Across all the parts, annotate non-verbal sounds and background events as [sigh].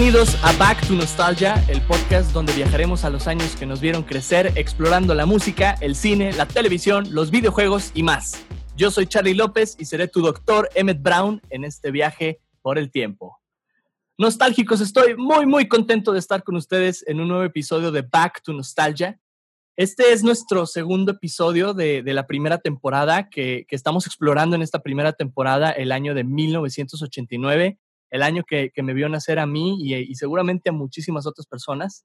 Bienvenidos a Back to Nostalgia, el podcast donde viajaremos a los años que nos vieron crecer explorando la música, el cine, la televisión, los videojuegos y más. Yo soy Charlie López y seré tu doctor Emmett Brown en este viaje por el tiempo. Nostálgicos, estoy muy muy contento de estar con ustedes en un nuevo episodio de Back to Nostalgia. Este es nuestro segundo episodio de, la primera temporada que, estamos explorando en esta primera temporada, el año de 1989, el año que, me vio nacer a mí y, seguramente a muchísimas otras personas.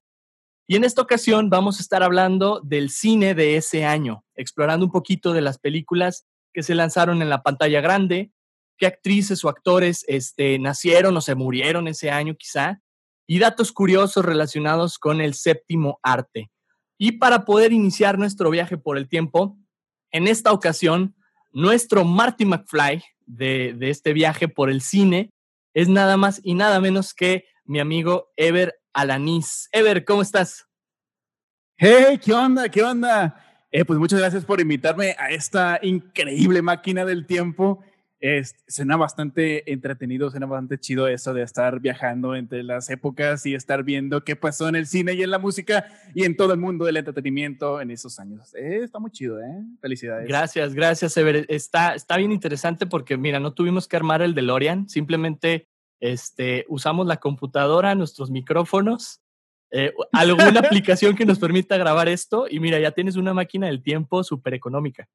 Y en esta ocasión vamos a estar hablando del cine de ese año, explorando un poquito de las películas que se lanzaron en la pantalla grande, qué actrices o actores este, nacieron o se murieron ese año quizá, y datos curiosos relacionados con el séptimo arte. Y para poder iniciar nuestro viaje por el tiempo, en esta ocasión, nuestro Marty McFly de, este viaje por el cine es nada más y nada menos que mi amigo Ever Alanis. Ever, ¿cómo estás? Hey, ¿qué onda? ¿Qué onda? Eh, pues muchas gracias por invitarme a esta increíble máquina del tiempo es, suena bastante entretenido, suena bastante chido eso de estar viajando entre las épocas y estar viendo qué pasó en el cine y en la música y en todo el mundo del entretenimiento en esos años. Eh, está muy chido, ¿eh? Felicidades. Gracias, gracias, Ever. Está, está bien interesante porque, mira, no tuvimos que armar el DeLorean, simplemente este, usamos la computadora, nuestros micrófonos, eh, alguna [laughs] aplicación que nos permita grabar esto y mira, ya tienes una máquina del tiempo súper económica.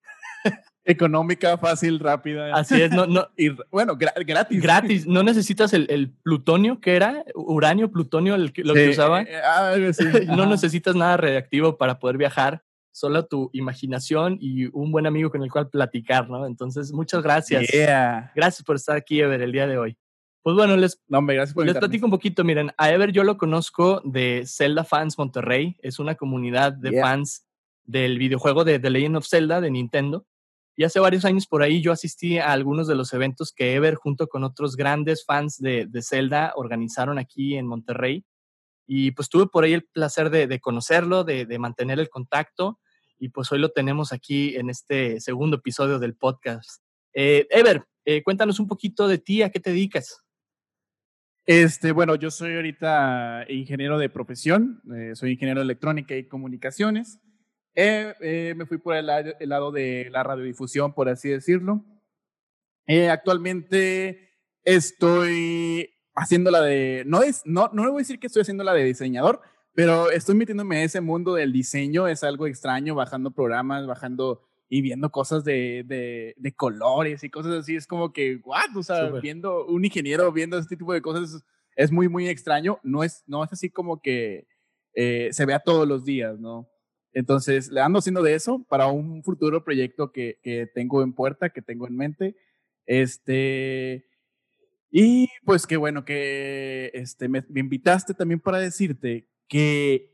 Económica, fácil, rápida. Así es, no, no. Y [laughs] bueno, gratis. Gratis, no necesitas el, plutonio que era, uranio, plutonio, el, lo que usaba. Eh, ah, [laughs] no necesitas nada reactivo para poder viajar, solo tu imaginación y un buen amigo con el cual platicar, ¿no? Entonces, muchas gracias. Gracias por estar aquí, Ever, el día de hoy. Pues bueno, les, no, les platico un poquito. Miren, a Ever yo lo conozco de Zelda Fans Monterrey. Es una comunidad de fans del videojuego de The Legend of Zelda de Nintendo. Y hace varios años por ahí yo asistí a algunos de los eventos que Ever junto con otros grandes fans de, de Zelda organizaron aquí en Monterrey. Y pues tuve por ahí el placer de, conocerlo, de, mantener el contacto. Y pues hoy lo tenemos aquí en este segundo episodio del podcast. Eh, Ever, eh, cuéntanos un poquito de ti, ¿a qué te dedicas? Este, bueno, yo soy ahorita ingeniero de profesión, eh, soy ingeniero de electrónica y comunicaciones. Eh, eh, me fui por el, lado de la radiodifusión, por así decirlo. Eh, actualmente estoy haciendo la de, no es, no, no voy a decir que estoy haciendo la de diseñador, pero estoy metiéndome en ese mundo del diseño, es algo extraño, bajando programas, bajando y viendo cosas de, de, de colores y cosas así, es como que, what, o sea, viendo un ingeniero viendo este tipo de cosas es muy, muy extraño, no es, no es así como que se vea todos los días, ¿no? Entonces, le ando haciendo de eso para un futuro proyecto que, que tengo en puerta, que tengo en mente. Este, y pues qué bueno que este, me, invitaste también para decirte que,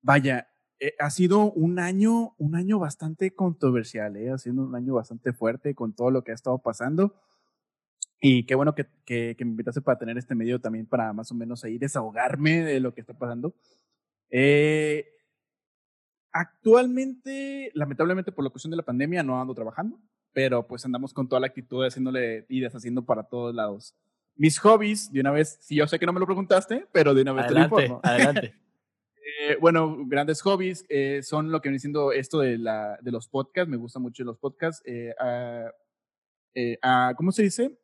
vaya, eh, ha sido un año, un año bastante controversial, ¿eh? ha sido un año bastante fuerte con todo lo que ha estado pasando. Y qué bueno que, que, que me invitaste para tener este medio también para más o menos ahí desahogarme de lo que está pasando. Eh, Actualmente, lamentablemente por la cuestión de la pandemia, no ando trabajando, pero pues andamos con toda la actitud haciéndole y deshaciendo para todos lados. Mis hobbies, de una vez, si yo sé que no me lo preguntaste, pero de una vez te lo informo. Adelante. [laughs] eh, bueno, grandes hobbies eh, son lo que viene siendo esto de, la, de los podcasts. Me gustan mucho los podcasts. Eh, eh, ¿Cómo se dice?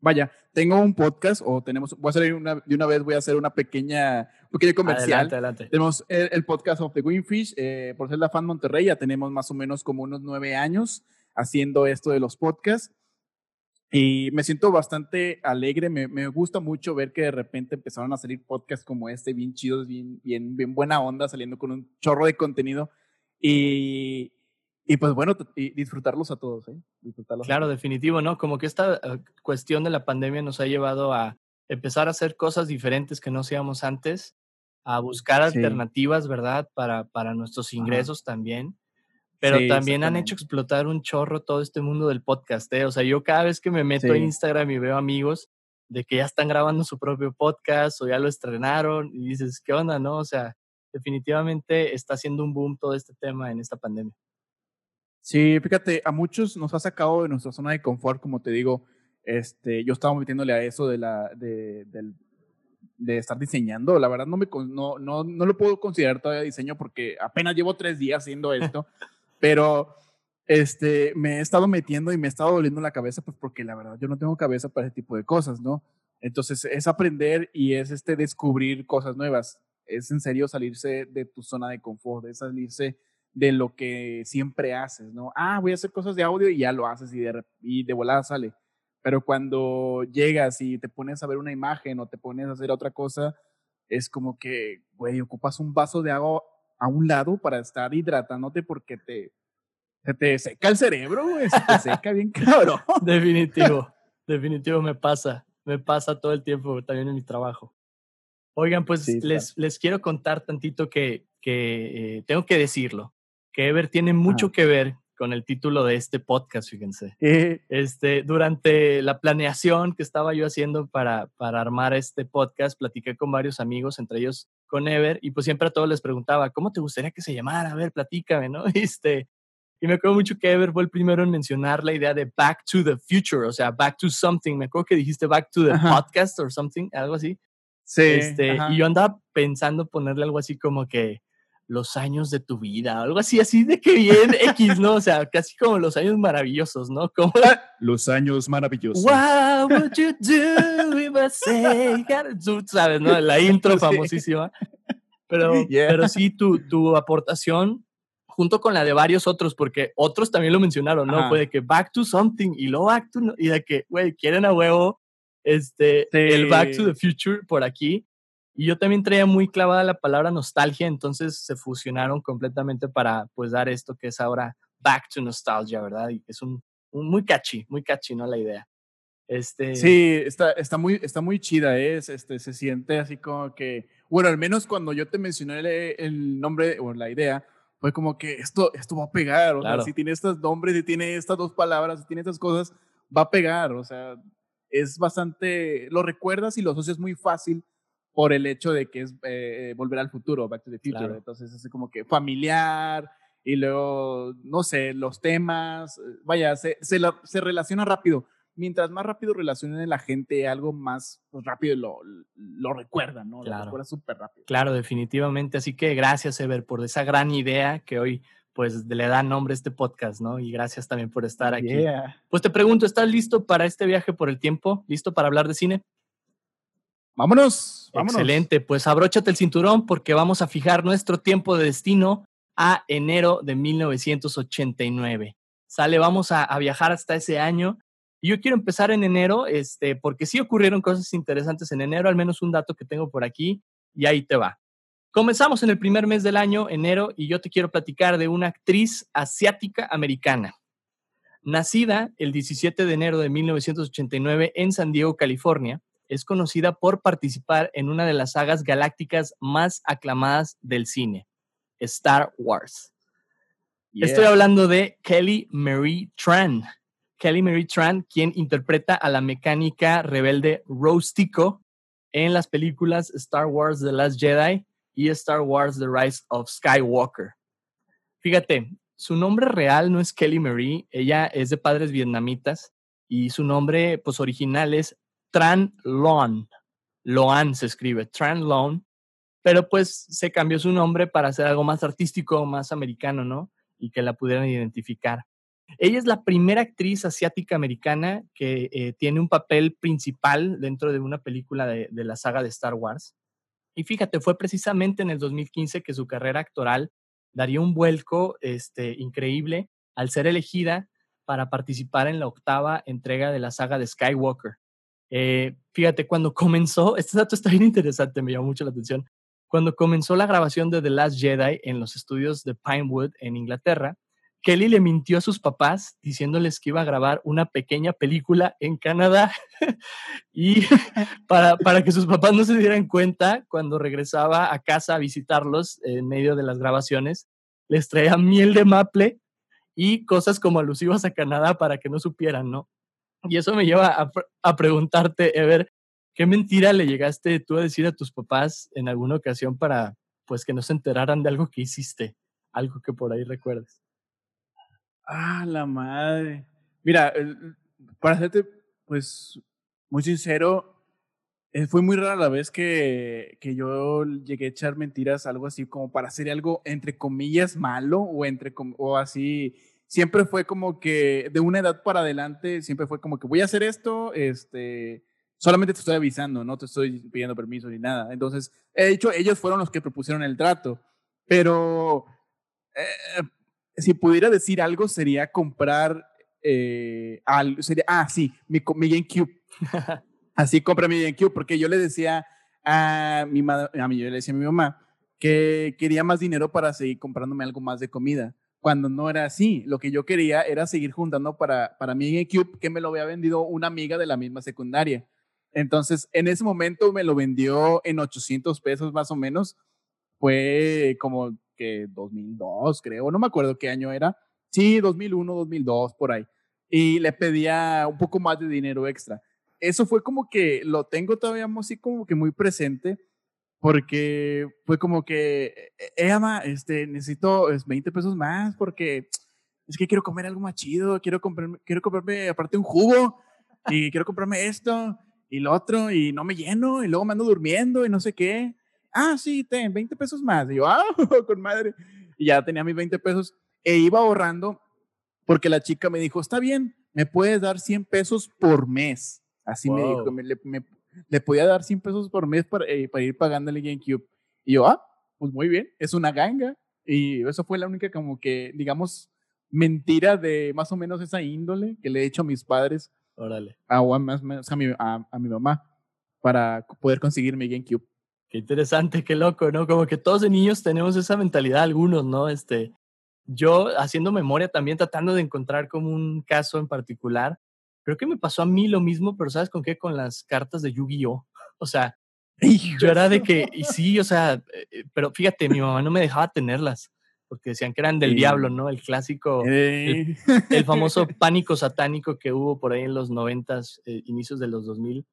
Vaya, tengo un podcast o tenemos, voy a hacer una, de una vez voy a hacer una pequeña, pequeño comercial. Adelante, adelante. Tenemos el, podcast of the Winfish, eh, por ser la fan Monterrey, ya tenemos más o menos como unos nueve años haciendo esto de los podcasts. Y me siento bastante alegre, me, me, gusta mucho ver que de repente empezaron a salir podcasts como este, bien chidos, bien, bien, bien buena onda, saliendo con un chorro de contenido. Y, y pues bueno, y disfrutarlos a todos, ¿eh? claro, definitivo, ¿no? Como que esta eh, cuestión de la pandemia nos ha llevado a empezar a hacer cosas diferentes que no hacíamos antes, a buscar alternativas, ¿verdad? Para, para nuestros ingresos también. Pero también han hecho explotar un chorro todo este mundo del podcast, ¿eh? O sea, yo cada vez que me meto en Instagram y veo amigos de que ya están grabando su propio podcast o ya lo estrenaron y dices, ¿qué onda, no? O sea, definitivamente está haciendo un boom todo este tema en esta pandemia. Sí, fíjate, a muchos nos ha sacado de nuestra zona de confort, como te digo. Este, yo estaba metiéndole a eso de la, de, del, de estar diseñando. La verdad no, me, no, no, no lo puedo considerar todavía diseño porque apenas llevo tres días haciendo esto, [laughs] pero este, me he estado metiendo y me he estado doliendo la cabeza, pues porque la verdad yo no tengo cabeza para ese tipo de cosas, ¿no? Entonces es aprender y es este descubrir cosas nuevas. Es en serio salirse de tu zona de confort, es salirse de lo que siempre haces, ¿no? Ah, voy a hacer cosas de audio y ya lo haces y de, y de volada sale. Pero cuando llegas y te pones a ver una imagen o te pones a hacer otra cosa, es como que, güey, ocupas un vaso de agua a un lado para estar hidratándote porque te, se te seca el cerebro, güey, se te [laughs] seca bien cabrón. Definitivo, definitivo me pasa, me pasa todo el tiempo también en mi trabajo. Oigan, pues les, les quiero contar tantito que, que eh, tengo que decirlo, que Ever tiene mucho que ver con el título de este podcast, fíjense. Este, durante la planeación que estaba yo haciendo para, para armar este podcast, platiqué con varios amigos, entre ellos con Ever, y pues siempre a todos les preguntaba, ¿cómo te gustaría que se llamara? A ver, platícame, ¿no? [laughs] Este, y me acuerdo mucho que Ever fue el primero en mencionar la idea de Back to the Future, o sea, Back to Something. Me acuerdo que dijiste Back to the Podcast or something, algo así. Sí. Este, y yo andaba pensando ponerle algo así como que los años de tu vida, algo así, así de que bien X, ¿no? O sea, casi como los años maravillosos, ¿no? Como [laughs] los años maravillosos. What would you do [laughs] if I say, sabes, ¿no? La intro famosísima. Pero, pero sí, tu, tu aportación junto con la de varios otros, porque otros también lo mencionaron, ¿no? Fue de que back to something y luego back to, y de que, güey, quieren a huevo este, el back to the future por aquí. Y yo también traía muy clavada la palabra nostalgia, entonces se fusionaron completamente para pues dar esto que es ahora back to nostalgia, ¿verdad? Y es un, muy catchy, muy catchy, ¿no? La idea. Este... Sí, está, está, muy, está muy chida, ¿eh? este, se siente así como que, bueno, al menos cuando yo te mencioné el, el nombre o la idea, fue como que esto, esto va a pegar, o sea, si tiene estos nombres, si tiene estas dos palabras, si tiene estas cosas, va a pegar, o sea, es bastante, lo recuerdas y lo asocias muy fácil por el hecho de que es eh, volver al futuro, Back to the Future, entonces es como que familiar y luego, no sé, los temas, vaya, se, se, se relaciona rápido mientras más rápido relacionen la gente algo, más pues, rápido lo, lo recuerdan, ¿no? Lo recuerda súper rápido. Claro, definitivamente. Así que gracias, Ever, por esa gran idea que hoy pues le da nombre a este podcast, ¿no? Y gracias también por estar aquí. Pues te pregunto, ¿estás listo para este viaje por el tiempo? ¿Listo para hablar de cine? Vámonos, vámonos. Excelente, pues abróchate el cinturón porque vamos a fijar nuestro tiempo de destino a enero de 1989. Sale, vamos a, viajar hasta ese año yo quiero empezar en enero, este, porque sí ocurrieron cosas interesantes en enero, al menos un dato que tengo por aquí, y ahí te va. Comenzamos en el primer mes del año, enero, y yo te quiero platicar de una actriz asiática americana. Nacida el 17 de enero de 1989 en San Diego, California, es conocida por participar en una de las sagas galácticas más aclamadas del cine, Star Wars. Estoy hablando de Kelly Marie Tran, Kelly Marie Tran, quien interpreta a la mecánica rebelde Rose Tico en las películas Star Wars The Last Jedi y Star Wars The Rise of Skywalker. Fíjate, su nombre real no es Kelly Marie, ella es de padres vietnamitas y su nombre pues original es Tran Loan. Loan se escribe, Tran Loan, pero pues se cambió su nombre para hacer algo más artístico, más americano, ¿no? Y que la pudieran identificar. Ella es la primera actriz asiática americana que eh, tiene un papel principal dentro de una película de, la saga de Star Wars. Y fíjate, fue precisamente en el 2015 que su carrera actoral daría un vuelco este, increíble al ser elegida para participar en la octava entrega de la saga de Skywalker. Eh, fíjate, cuando [laughs] comenzó, este dato está bien interesante, me llamó mucho la atención. Cuando comenzó la grabación de The Last Jedi en los estudios de Pinewood en Inglaterra, Kelly le mintió a sus papás diciéndoles que iba a grabar una pequeña película en Canadá [laughs] y [laughs] para, para, que sus papás no se dieran cuenta cuando regresaba a casa a visitarlos en medio de las grabaciones, les traía miel de maple y cosas como alusivas a Canadá para que no supieran, ¿no? Y eso me lleva a, preguntarte, Ever, ¿qué mentira le llegaste tú a decir a tus papás en alguna ocasión para pues que no se enteraran de algo que hiciste? Algo que por ahí recuerdes. Ah, la madre. Mira, para serte, pues, muy sincero, eh, fue muy rara la vez que, que, yo llegué a echar mentiras, algo así como para hacer algo entre comillas malo o entre o así. Siempre fue como que de una edad para adelante, siempre fue como que voy a hacer esto, este, solamente te estoy avisando, no te estoy pidiendo permiso ni nada. Entonces, de hecho, ellos fueron los que propusieron el trato, pero eh, si pudiera decir algo sería comprar, eh, sería, ah, sí, mi, mi GameCube. [laughs] Así compré mi GameCube porque yo le decía a mi, a mí, yo le decía a mi mamá que quería más dinero para seguir comprándome algo más de comida. Cuando no era así, lo que yo quería era seguir juntando para, para mi GameCube que me lo había vendido una amiga de la misma secundaria. Entonces, en ese momento me lo vendió en 800 pesos más o menos. Fue como que 2002, creo, no me acuerdo qué año era. Sí, 2001, 2002, por ahí. Y le pedía un poco más de dinero extra eso fue como que lo tengo todavía así como que muy presente porque fue como que, eh, ama, este, necesito 20 pesos más porque es que quiero comer algo más chido, quiero comprarme, quiero comprarme aparte un jugo y quiero comprarme esto y lo otro y no me lleno y luego me ando durmiendo y no sé qué. Ah, sí, ten 20 pesos más. Y yo, ah, [laughs] con madre. Y ya tenía mis 20 pesos e iba ahorrando porque la chica me dijo, está bien, me puedes dar 100 pesos por mes. Así me dijo, le, podía dar 100 pesos por mes para, eh, para ir pagándole GameCube. Y yo, ah, pues muy bien, es una ganga. Y eso fue la única como que, digamos, mentira de más o menos esa índole que le he hecho a mis padres. Órale. A, más, a, mi, a, mi mamá para poder conseguir mi GameCube. Qué interesante, qué loco, ¿no? Como que todos de niños tenemos esa mentalidad, algunos, ¿no? Este, yo haciendo memoria también, tratando de encontrar como un caso en particular, Creo que me pasó a mí lo mismo, pero ¿sabes con qué? Con las cartas de Yu-Gi-Oh! O sea, yo era de que, y sí, o sea, eh, eh, pero fíjate, mi mamá no me dejaba tenerlas, porque decían que eran del diablo, ¿no? El clásico, el, famoso [laughs] pánico satánico que hubo por ahí en los noventas, eh, inicios de los 2000.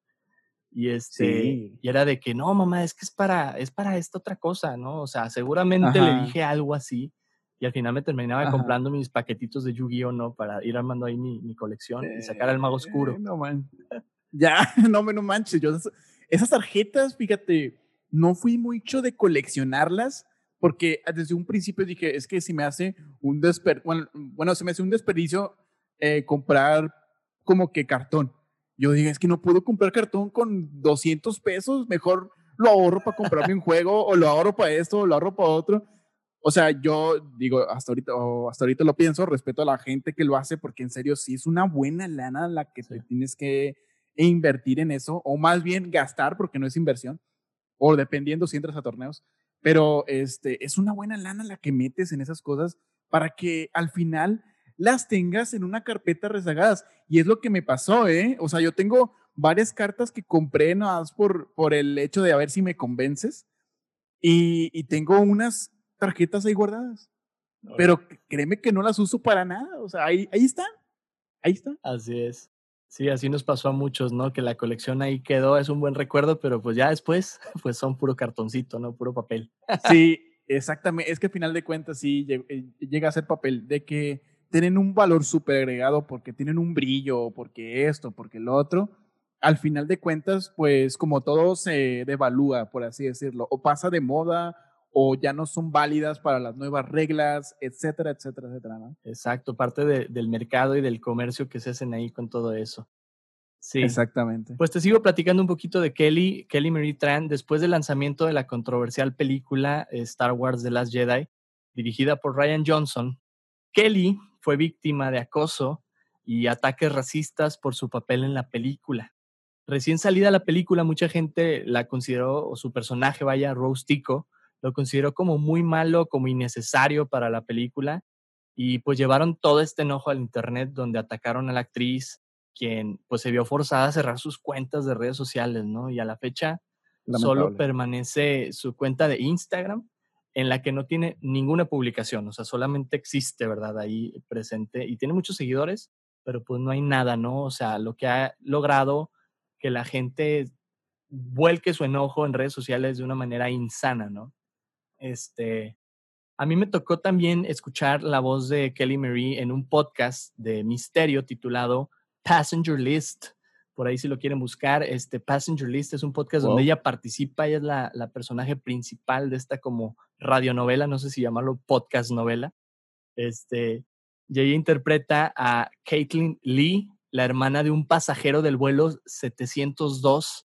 Y este, y era de que, no, mamá, es que es para, es para esta otra cosa, ¿no? O sea, seguramente le dije algo así y al final me terminaba comprando mis paquetitos de Yu-Gi-Oh, ¿no? Para ir armando ahí mi, mi colección y sacar al mago oscuro. Eh, no, man. Ya, [laughs] no me no manches. Yo, esas tarjetas, fíjate, no fui mucho de coleccionarlas porque desde un principio dije, es que si me hace un desperdicio, bueno, bueno, se me hace un desperdicio eh, comprar como que cartón. Yo dije, es que no puedo comprar cartón con 200 pesos, mejor lo ahorro para comprarme un [laughs] juego o lo ahorro para esto o lo ahorro para otro. O sea, yo digo, hasta ahorita, hasta ahorita lo pienso, respeto a la gente que lo hace, porque en serio sí es una buena lana la que te tienes que invertir en eso, o más bien gastar, porque no es inversión, o dependiendo si entras a torneos, pero este, es una buena lana la que metes en esas cosas para que al final las tengas en una carpeta rezagadas. Y es lo que me pasó, ¿eh? O sea, yo tengo varias cartas que compré nada más por, por el hecho de a ver si me convences. Y, y tengo unas tarjetas ahí guardadas. Pero créeme que no las uso para nada. O sea, ahí, ahí están. Ahí están. Así es. Sí, así nos pasó a muchos, ¿no? Que la colección ahí quedó, es un buen recuerdo, pero pues ya después, [laughs] pues son puro cartoncito, ¿no? Puro papel. Sí, [laughs] exactamente. Es que al final de cuentas sí eh, llega a ser papel, de que tienen un valor súper agregado porque tienen un brillo, porque esto, porque lo otro. Al final de cuentas, pues como todo se devalúa, por así decirlo, o pasa de moda o ya no son válidas para las nuevas reglas, etcétera, etcétera, etcétera. ¿no? Exacto, parte del mercado y del comercio que se hacen ahí con todo eso. Sí. Exactamente. Pues te sigo platicando un poquito de Kelly, Kelly Marie Tran, después del lanzamiento de la controversial película eh, Star Wars The Last Jedi, dirigida por Ryan Johnson. Kelly fue víctima de acoso y ataques racistas por su papel en la película. Recién salida la película, mucha gente la consideró, o su personaje, vaya, Rose Tico, lo consideró como muy malo, como innecesario para la película y pues llevaron todo este enojo al internet donde atacaron a la actriz, quien pues se vio forzada a cerrar sus cuentas de redes sociales, ¿no? Y a la fecha solo permanece su cuenta de Instagram en la que no tiene ninguna publicación, o sea, solamente existe, ¿verdad? Ahí presente y tiene muchos seguidores, pero pues no hay nada, ¿no? O sea, lo que ha logrado que la gente vuelque su enojo en redes sociales de una manera insana, ¿no? Este, a mí me tocó también escuchar la voz de Kelly Marie en un podcast de misterio titulado Passenger List, por ahí si lo quieren buscar. Este Passenger List es un podcast donde ella participa, ella es la, la, personaje principal de esta como radionovela, no sé si llamarlo podcast novela. Este, y ella interpreta a Caitlin Lee, la hermana de un pasajero del vuelo 702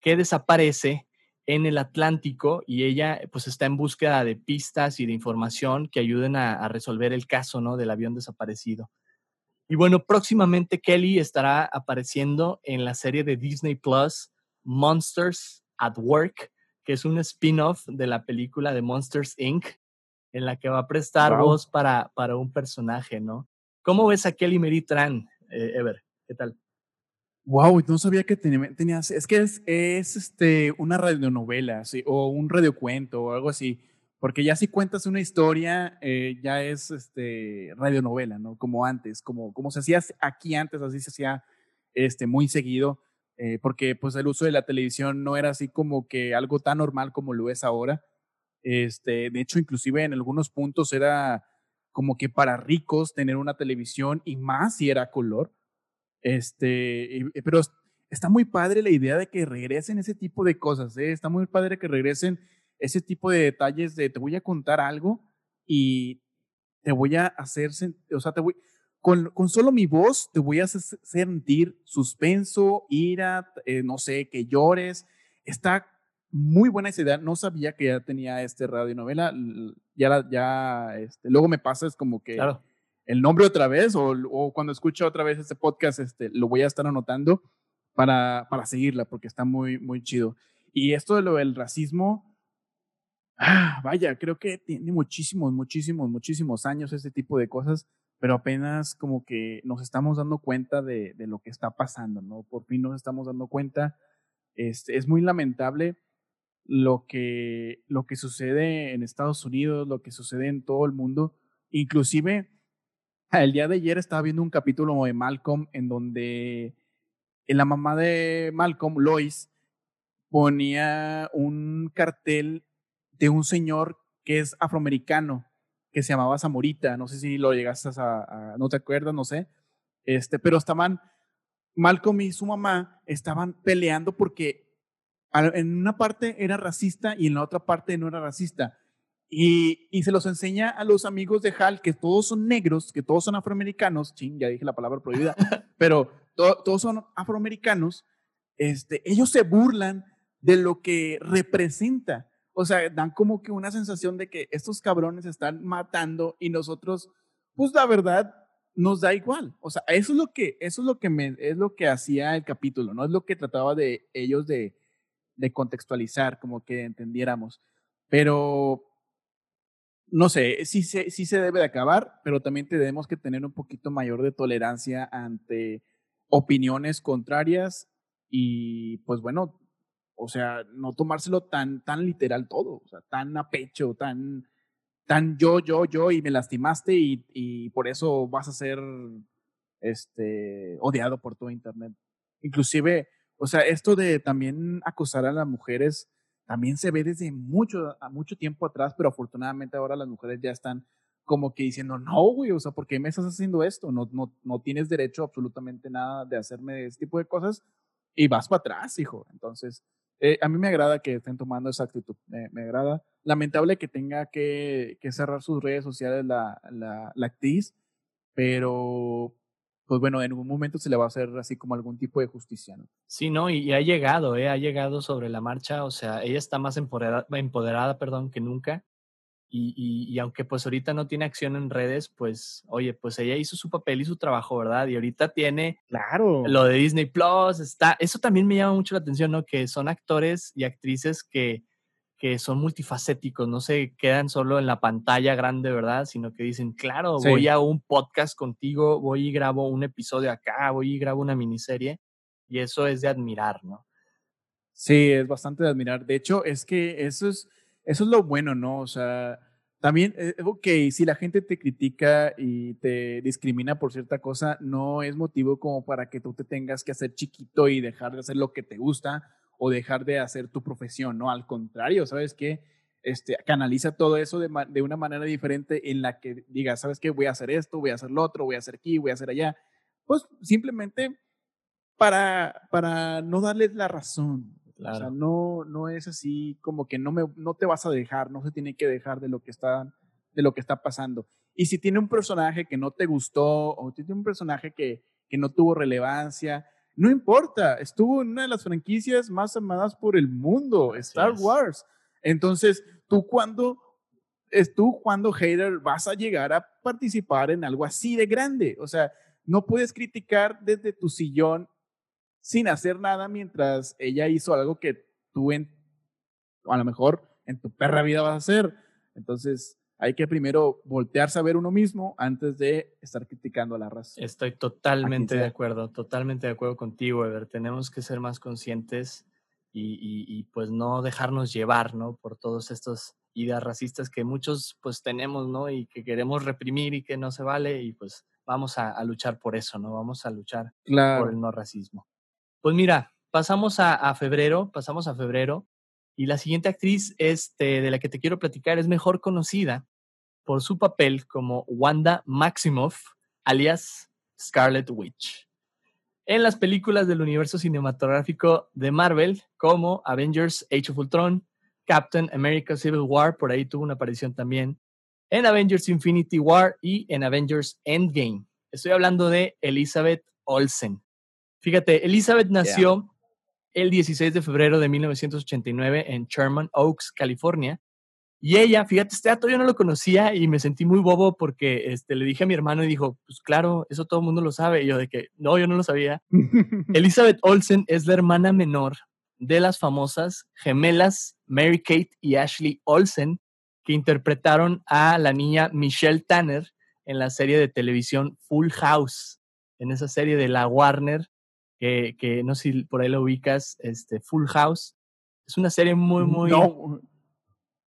que desaparece en el Atlántico y ella pues está en búsqueda de pistas y de información que ayuden a, a resolver el caso ¿no? del avión desaparecido. Y bueno, próximamente Kelly estará apareciendo en la serie de Disney Plus Monsters at Work, que es un spin-off de la película de Monsters Inc., en la que va a prestar voz para, para un personaje, ¿no? ¿Cómo ves a Kelly Marie Tran, eh, Ever? ¿Qué tal? Wow, no sabía que tenía, tenías, es que es, es este, una radionovela, ¿sí? o un radiocuento o algo así. Porque ya si cuentas una historia, eh, ya es este, radionovela, ¿no? Como antes, como, como se hacía aquí antes, así se hacía este, muy seguido, eh, porque pues el uso de la televisión no era así como que algo tan normal como lo es ahora. Este, de hecho, inclusive en algunos puntos era como que para ricos tener una televisión y más si era color. Este, pero está muy padre la idea de que regresen ese tipo de cosas, ¿eh? está muy padre que regresen ese tipo de detalles de te voy a contar algo y te voy a hacer, o sea, te voy, con, con solo mi voz te voy a hacer sentir suspenso, ira, eh, no sé, que llores. Está muy buena esa idea. No sabía que ya tenía este radionovela. Ya, ya este, luego me pasa, es como que el nombre otra vez o, cuando escucho otra vez este podcast, este, lo voy a estar anotando para, para seguirla porque está muy, muy chido. Y esto de lo del racismo, ah, vaya, creo que tiene muchísimos, muchísimos, muchísimos años este tipo de cosas, pero apenas como que nos estamos dando cuenta de, de lo que está pasando, ¿no? Por fin nos estamos dando cuenta. Este, es muy lamentable lo que, lo que sucede en Estados Unidos, lo que sucede en todo el mundo. Inclusive, [laughs] el día de ayer estaba viendo un capítulo de Malcolm en donde la mamá de Malcolm, Lois, ponía un cartel de un señor que es afroamericano, que se llamaba Zamorita, no sé si lo llegaste a, no te acuerdas, no sé, este, pero estaban, Malcolm y su mamá estaban peleando porque en una parte era racista y en la otra parte no era racista. Y, y, se los enseña a los amigos de Hal que todos son negros, que todos son afroamericanos, ching, ya dije la palabra prohibida, [laughs] pero todos son afroamericanos, este, ellos se burlan de lo que representa o sea, dan como que una sensación de que estos cabrones están matando y nosotros, pues la verdad, nos da igual. O sea, eso es lo que, eso es lo que me, es lo que hacía el capítulo, ¿no? Es lo que trataba de ellos de, de contextualizar, como que entendiéramos. Pero, no sé, sí, sí, se debe de acabar, pero también tenemos que tener un poquito mayor de tolerancia ante opiniones contrarias y pues bueno, o sea, no tomárselo tan, tan literal todo, o sea, tan a pecho, tan, tan yo, yo, yo, y me lastimaste y, y por eso vas a ser este, odiado por todo Internet. Inclusive, o sea, esto de también acosar a las mujeres también se ve desde mucho, a mucho tiempo atrás, pero afortunadamente ahora las mujeres ya están como que diciendo, no, güey, o sea, ¿por qué me estás haciendo esto? No, no, no tienes derecho absolutamente nada de hacerme este tipo de cosas y vas para atrás, hijo. Entonces, eh, a mí me agrada que estén tomando esa actitud, me, agrada. Lamentable que tenga que, que cerrar sus redes sociales la, la, la, actriz, pero pues bueno, en algún momento se le va a hacer así como algún tipo de justicia, ¿no? Sí, no, y, ha llegado, ¿eh? ha llegado sobre la marcha, o sea, ella está más empoderada, empoderada perdón, que nunca. Y, y, aunque pues ahorita no tiene acción en redes, pues oye, pues ella hizo su papel y su trabajo, ¿verdad? Y ahorita tiene claro. lo de Disney Plus, está, eso también me llama mucho la atención, ¿no? Que son actores y actrices que, que son multifacéticos, no se quedan solo en la pantalla grande, ¿verdad? Sino que dicen, claro, voy a un podcast contigo, voy y grabo un episodio acá, voy y grabo una miniserie, y eso es de admirar, ¿no? Sí, es bastante de admirar. De hecho, es que eso es eso es lo bueno, ¿no? O sea, también, eh, ok, si la gente te critica y te discrimina por cierta cosa, no es motivo como para que tú te tengas que hacer chiquito y dejar de hacer lo que te gusta o dejar de hacer tu profesión, ¿no? Al contrario, ¿sabes qué? Este, canaliza todo eso de, de una manera diferente en la que digas, ¿sabes qué? Voy a hacer esto, voy a hacer lo otro, voy a hacer aquí, voy a hacer allá. Pues simplemente para, para no darles la razón. O sea, no, no es así como que no, me, no te vas a dejar, no se tiene que dejar de lo que está, de lo que está pasando. Y si tiene un personaje que no te gustó o tiene un personaje que, que no tuvo relevancia, no importa, estuvo en una de las franquicias más amadas por el mundo, Star Wars. Entonces, tú cuando es tú cuando hater vas a llegar a participar en algo así de grande, o sea, no puedes criticar desde tu sillón sin hacer nada mientras ella hizo algo que tú en, a lo mejor en tu perra vida vas a hacer. Entonces, hay que primero voltearse a ver uno mismo antes de estar criticando a la raza. Estoy totalmente de acuerdo, totalmente de acuerdo contigo, Ever. Tenemos que ser más conscientes y, y, pues no dejarnos llevar, ¿no? Por todos estos ideas racistas que muchos pues tenemos, ¿no? Y que queremos reprimir y que no se vale y pues vamos a, luchar por eso, ¿no? Vamos a luchar por el no racismo. Pues mira, pasamos a, febrero, pasamos a febrero y la siguiente actriz este, de la que te quiero platicar es mejor conocida por su papel como Wanda Maximoff, alias Scarlet Witch, en las películas del universo cinematográfico de Marvel como Avengers Age of Ultron, Captain America Civil War, por ahí tuvo una aparición también, en Avengers Infinity War y en Avengers Endgame. Estoy hablando de Elizabeth Olsen. Fíjate, Elizabeth nació el 16 de febrero de 1989 en Sherman Oaks, California. Y ella, fíjate, este dato yo no lo conocía y me sentí muy bobo porque este, le dije a mi hermano y dijo, pues claro, eso todo el mundo lo sabe. Y yo de que, no, yo no lo sabía. [laughs] Elizabeth Olsen es la hermana menor de las famosas gemelas Mary Kate y Ashley Olsen, que interpretaron a la niña Michelle Tanner en la serie de televisión Full House, en esa serie de la Warner que, no sé si por ahí lo ubicas, este, Full House. Es una serie muy, muy... No,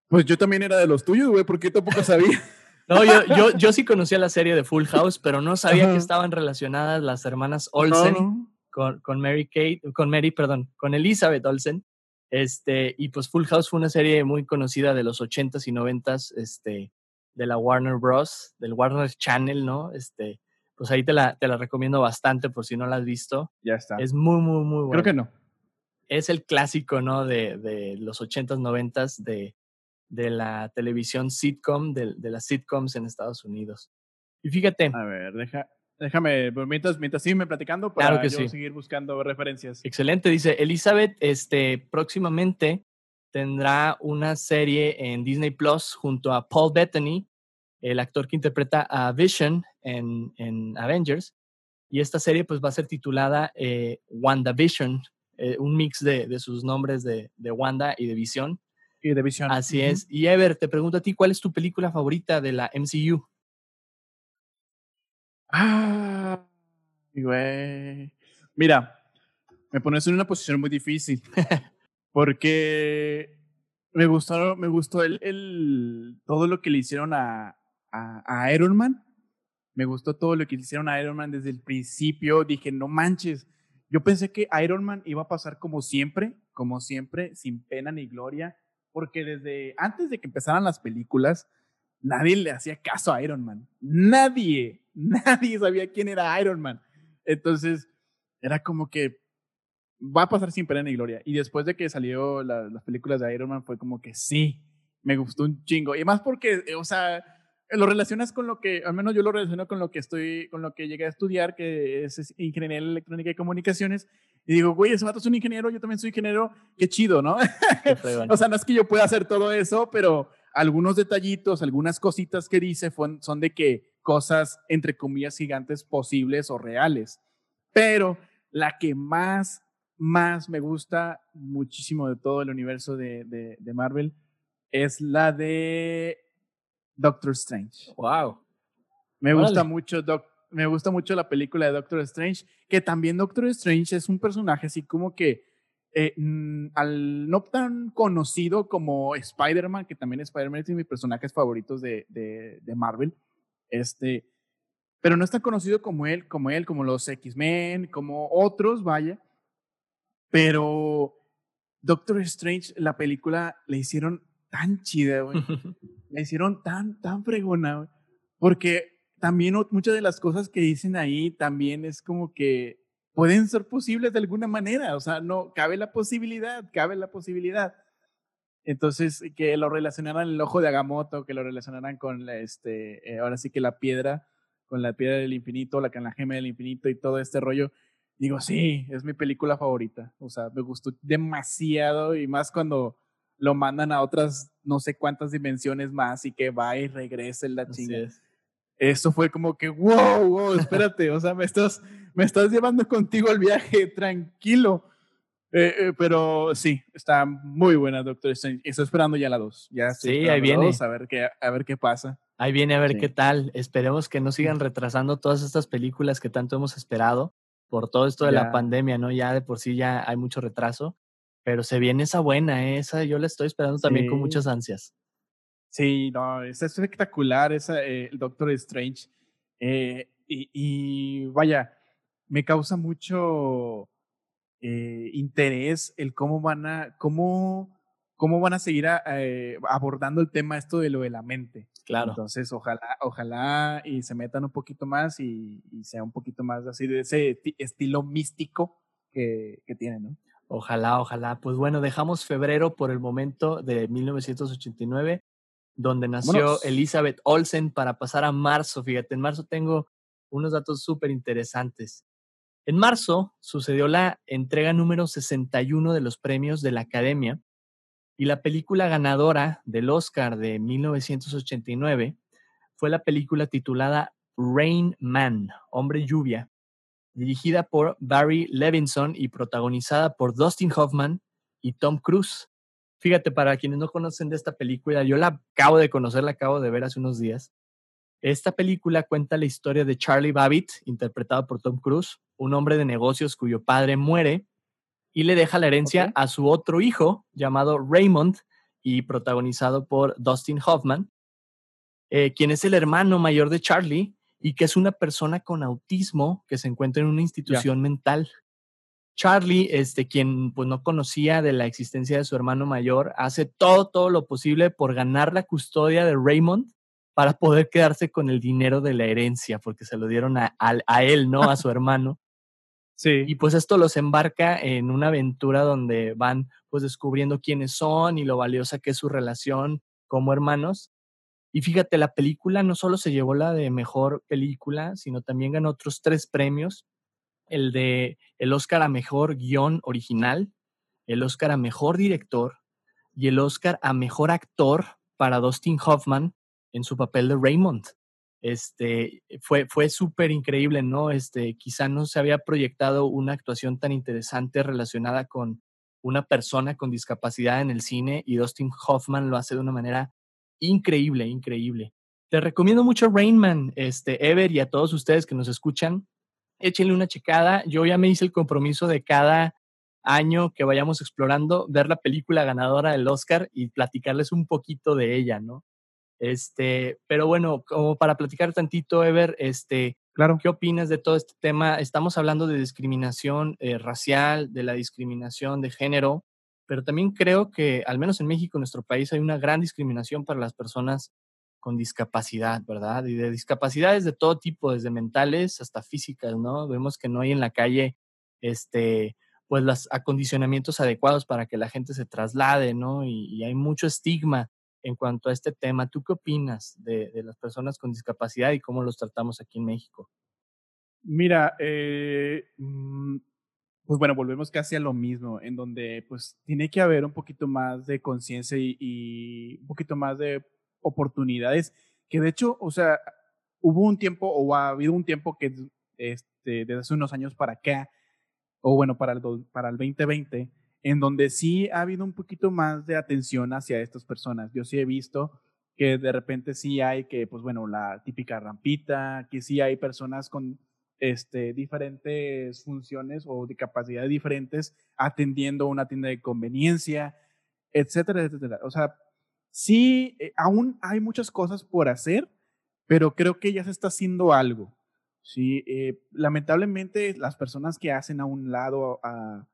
pues yo también era de los tuyos, güey, porque tampoco sabía. [laughs] No, yo, yo, yo, sí conocía la serie de Full House, pero no sabía que estaban relacionadas las hermanas Olsen Con, con, Mary Kate, con Mary, perdón, con Elizabeth Olsen. Este, y pues Full House fue una serie muy conocida de los 80s y 90s, este, de la Warner Bros., del Warner Channel, ¿no? Este, pues ahí te la, te la recomiendo bastante por si no la has visto. Ya está. Es muy, muy, muy bueno. Creo que no. Es el clásico, ¿no? De, de los 80s, 90s de, de la televisión sitcom, de, de, las sitcoms en Estados Unidos. Y fíjate. A ver, deja, déjame, mientras, mientras me platicando para que yo seguir buscando referencias. Excelente, dice Elizabeth, este, próximamente tendrá una serie en Disney Plus junto a Paul Bettany el actor que interpreta a Vision en, en Avengers. Y esta serie pues va a ser titulada eh, WandaVision, eh, un mix de, de, sus nombres de, de, Wanda y de Vision. Y de Vision. Así es. Y Ever, te pregunto a ti, ¿cuál es tu película favorita de la MCU? Ah, güey. Mira, me pones en una posición muy difícil. [laughs] porque me gustó, me gustó el, el, todo lo que le hicieron a, a, Iron Man. Me gustó todo lo que hicieron a Iron Man desde el principio. Dije, no manches. Yo pensé que Iron Man iba a pasar como siempre, como siempre, sin pena ni gloria, porque desde antes de que empezaran las películas, nadie le hacía caso a Iron Man. Nadie, [laughs] nadie sabía quién era Iron Man. Entonces, era como que va a pasar sin pena ni gloria. Y después de que salió las películas de Iron Man, fue como que sí, me gustó un chingo. Y más porque, o sea, lo relacionas con lo que, al menos yo lo relaciono con lo que estoy, con lo que llegué a estudiar, que es ingeniería electrónica y comunicaciones. Y digo, güey, ese vato es un ingeniero, yo también soy ingeniero, qué chido, ¿no? [laughs] o sea, no es que yo pueda hacer todo eso, pero algunos detallitos, algunas cositas que dice son de que cosas, entre comillas, gigantes posibles o reales. Pero la que más, más me gusta muchísimo de todo el universo de, de, de Marvel es la de Doctor Strange. Wow. Me gusta mucho me gusta mucho la película de Doctor Strange, que también Doctor Strange es un personaje así como que eh, mm, al no tan conocido como Spider-Man, que también Spider-Man es de mis personajes favoritos de, de, de, Marvel, este, pero no es tan conocido como él, como él, como los X-Men, como otros, vaya, pero Doctor Strange, la película le hicieron tan chida, güey. [laughs] la hicieron tan, tan fregona, porque también muchas de las cosas que dicen ahí también es como que pueden ser posibles de alguna manera. O sea, no, cabe la posibilidad, cabe la posibilidad. Entonces, que lo relacionaran el ojo de Agamotto, que lo relacionaran con la, este, eh, ahora sí que la piedra, con la piedra del infinito, la, con la gema del infinito y todo este rollo. Digo, sí, es mi película favorita. O sea, me gustó demasiado y más cuando lo mandan a otras no sé cuántas dimensiones más y que va y regresa en la chinga. Eso fue como que, wow, wow, [laughs] espérate, o sea, me estás, me estás llevando contigo al viaje, tranquilo. Eh, eh, pero sí, está muy buena Doctor Strange. Estoy esperando ya la 2. Ya sí, ahí viene. a, ver qué, a ver qué pasa. Ahí viene a ver qué tal. Esperemos que no sigan retrasando todas estas películas que tanto hemos esperado por todo esto de la pandemia, ¿no? Ya de por sí ya hay mucho retraso. Pero se viene esa buena, ¿eh? esa yo la estoy esperando también con muchas ansias. Sí, no, es espectacular esa, eh, el Doctor Strange. Eh, y, vaya, me causa mucho eh, interés el cómo van a, cómo, cómo van a seguir abordando el tema esto de lo de la mente. Claro. Entonces, ojalá, ojalá y se metan un poquito más y, sea un poquito más así de ese estilo místico que, que tienen, ¿no? Ojalá, ojalá. Pues bueno, dejamos febrero por el momento de 1989, donde nació Elizabeth Olsen, para pasar a marzo. Fíjate, en marzo tengo unos datos súper interesantes. En marzo sucedió la entrega número 61 de los premios de la Academia y la película ganadora del Oscar de 1989 fue la película titulada Rain Man, Hombre Lluvia, dirigida por Barry Levinson y protagonizada por Dustin Hoffman y Tom Cruise. Fíjate, para quienes no conocen de esta película, yo la acabo de conocer, la acabo de ver hace unos días. Esta película cuenta la historia de Charlie Babbitt, interpretado por Tom Cruise, un hombre de negocios cuyo padre muere y le deja la herencia a su otro hijo llamado Raymond y protagonizado por Dustin Hoffman, eh, quien es el hermano mayor de Charlie y que es una persona con autismo que se encuentra en una institución mental. Charlie, este, quien pues no conocía de la existencia de su hermano mayor, hace todo, todo lo posible por ganar la custodia de Raymond para poder quedarse con el dinero de la herencia, porque se lo dieron a, a, él, ¿no? A su [laughs] hermano. Sí. Y pues esto los embarca en una aventura donde van pues descubriendo quiénes son y lo valiosa que es su relación como hermanos. Y fíjate, la película no solo se llevó la de mejor película, sino también ganó otros tres premios. El de el Oscar a mejor guion original, el Oscar a mejor director y el Oscar a mejor actor para Dustin Hoffman en su papel de Raymond. Este, fue, fue súper increíble, ¿no? Este, quizá no se había proyectado una actuación tan interesante relacionada con una persona con discapacidad en el cine y Dustin Hoffman lo hace de una manera increíble, increíble. Te recomiendo mucho Rainman, este, Ever, y a todos ustedes que nos escuchan, échenle una checada. Yo ya me hice el compromiso de cada año que vayamos explorando, ver la película ganadora del Oscar y platicarles un poquito de ella, ¿no? Este, pero bueno, como para platicar tantito, Ever, este, claro. ¿qué opinas de todo este tema? Estamos hablando de discriminación eh, racial, de la discriminación de género, pero también creo que, al menos en México, en nuestro país, hay una gran discriminación para las personas con discapacidad, ¿verdad? Y de discapacidades de todo tipo, desde mentales hasta físicas, ¿no? Vemos que no hay en la calle, este, pues los acondicionamientos adecuados para que la gente se traslade, ¿no? Y, hay mucho estigma en cuanto a este tema. ¿Tú qué opinas de, de, las personas con discapacidad y cómo los tratamos aquí en México? Mira, eh, mm, pues bueno, volvemos casi a lo mismo, en donde pues tiene que haber un poquito más de conciencia y, un poquito más de oportunidades, que de hecho, o sea, hubo un tiempo o ha habido un tiempo que este, desde hace unos años para acá, o bueno, para el, para el 2020, en donde sí ha habido un poquito más de atención hacia estas personas. Yo sí he visto que de repente sí hay que, pues bueno, la típica rampita, que sí hay personas con este, diferentes funciones o de capacidades diferentes atendiendo una tienda de conveniencia, etcétera, etcétera. O sea, sí, eh, aún hay muchas cosas por hacer, pero creo que ya se está haciendo algo. Sí, eh, lamentablemente las personas que hacen a un lado a,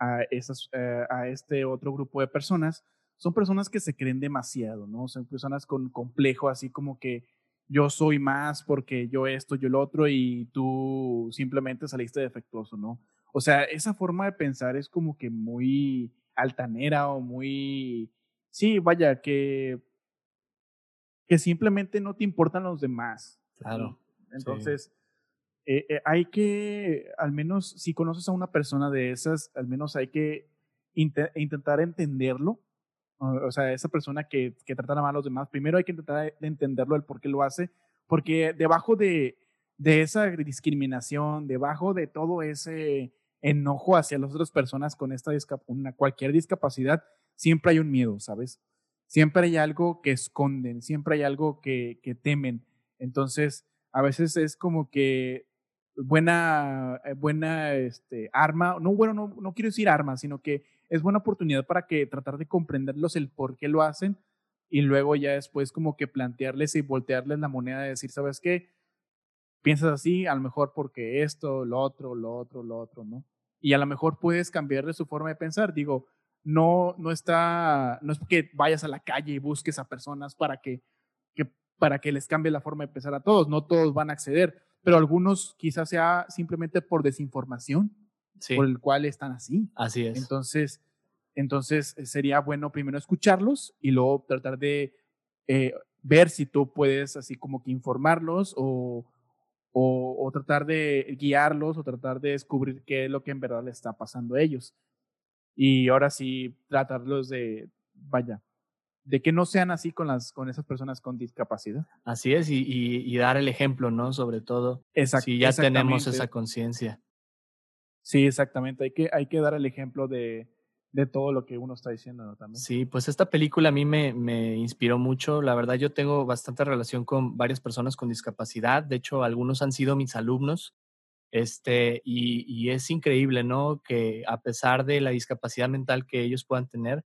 a, esas, eh, a este otro grupo de personas son personas que se creen demasiado, ¿no? Son personas con complejo, así como que yo soy más porque yo esto, yo lo otro y tú simplemente saliste defectuoso, ¿no? O sea, esa forma de pensar es como que muy altanera o muy, sí, vaya, que, que simplemente no te importan los demás. Claro. Entonces, eh, eh, hay que, al menos si conoces a una persona de esas, al menos hay que intentar entenderlo. O sea, esa persona que, que trata mal a los demás, primero hay que intentar entenderlo, el por qué lo hace, porque debajo de, de esa discriminación, debajo de todo ese enojo hacia las otras personas con esta una, cualquier discapacidad, siempre hay un miedo, ¿sabes? Siempre hay algo que esconden, siempre hay algo que, que temen. Entonces, a veces es como que buena, eh, buena este, arma, no, bueno, no, no quiero decir arma, sino que es buena oportunidad para que tratar de comprenderlos el por qué lo hacen y luego ya después como que plantearles y voltearles la moneda de decir, ¿sabes qué? Piensas así, a lo mejor porque esto, lo otro, lo otro, lo otro, ¿no? Y a lo mejor puedes cambiarle su forma de pensar. Digo, no, no está, no es que vayas a la calle y busques a personas para que, que, para que les cambie la forma de pensar a todos. No todos van a acceder, pero algunos quizás sea simplemente por desinformación, por el cual están así. Así es. Entonces, entonces eh, sería bueno primero escucharlos y luego tratar de eh, ver si tú puedes así como que informarlos o, o, tratar de guiarlos o tratar de descubrir qué es lo que en verdad le está pasando a ellos. Y ahora sí, tratarlos de, vaya, de que no sean así con, las, con esas personas con discapacidad. Así es, y, y, dar el ejemplo, ¿no? Sobre todo, si ya tenemos esa conciencia. Sí, exactamente, hay que, hay que dar el ejemplo de, de todo lo que uno está diciendo también. Sí, pues esta película a mí me, me, inspiró mucho. La verdad, yo tengo bastante relación con varias personas con discapacidad. De hecho, algunos han sido mis alumnos. Este, y, y es increíble, ¿no? Que a pesar de la discapacidad mental que ellos puedan tener,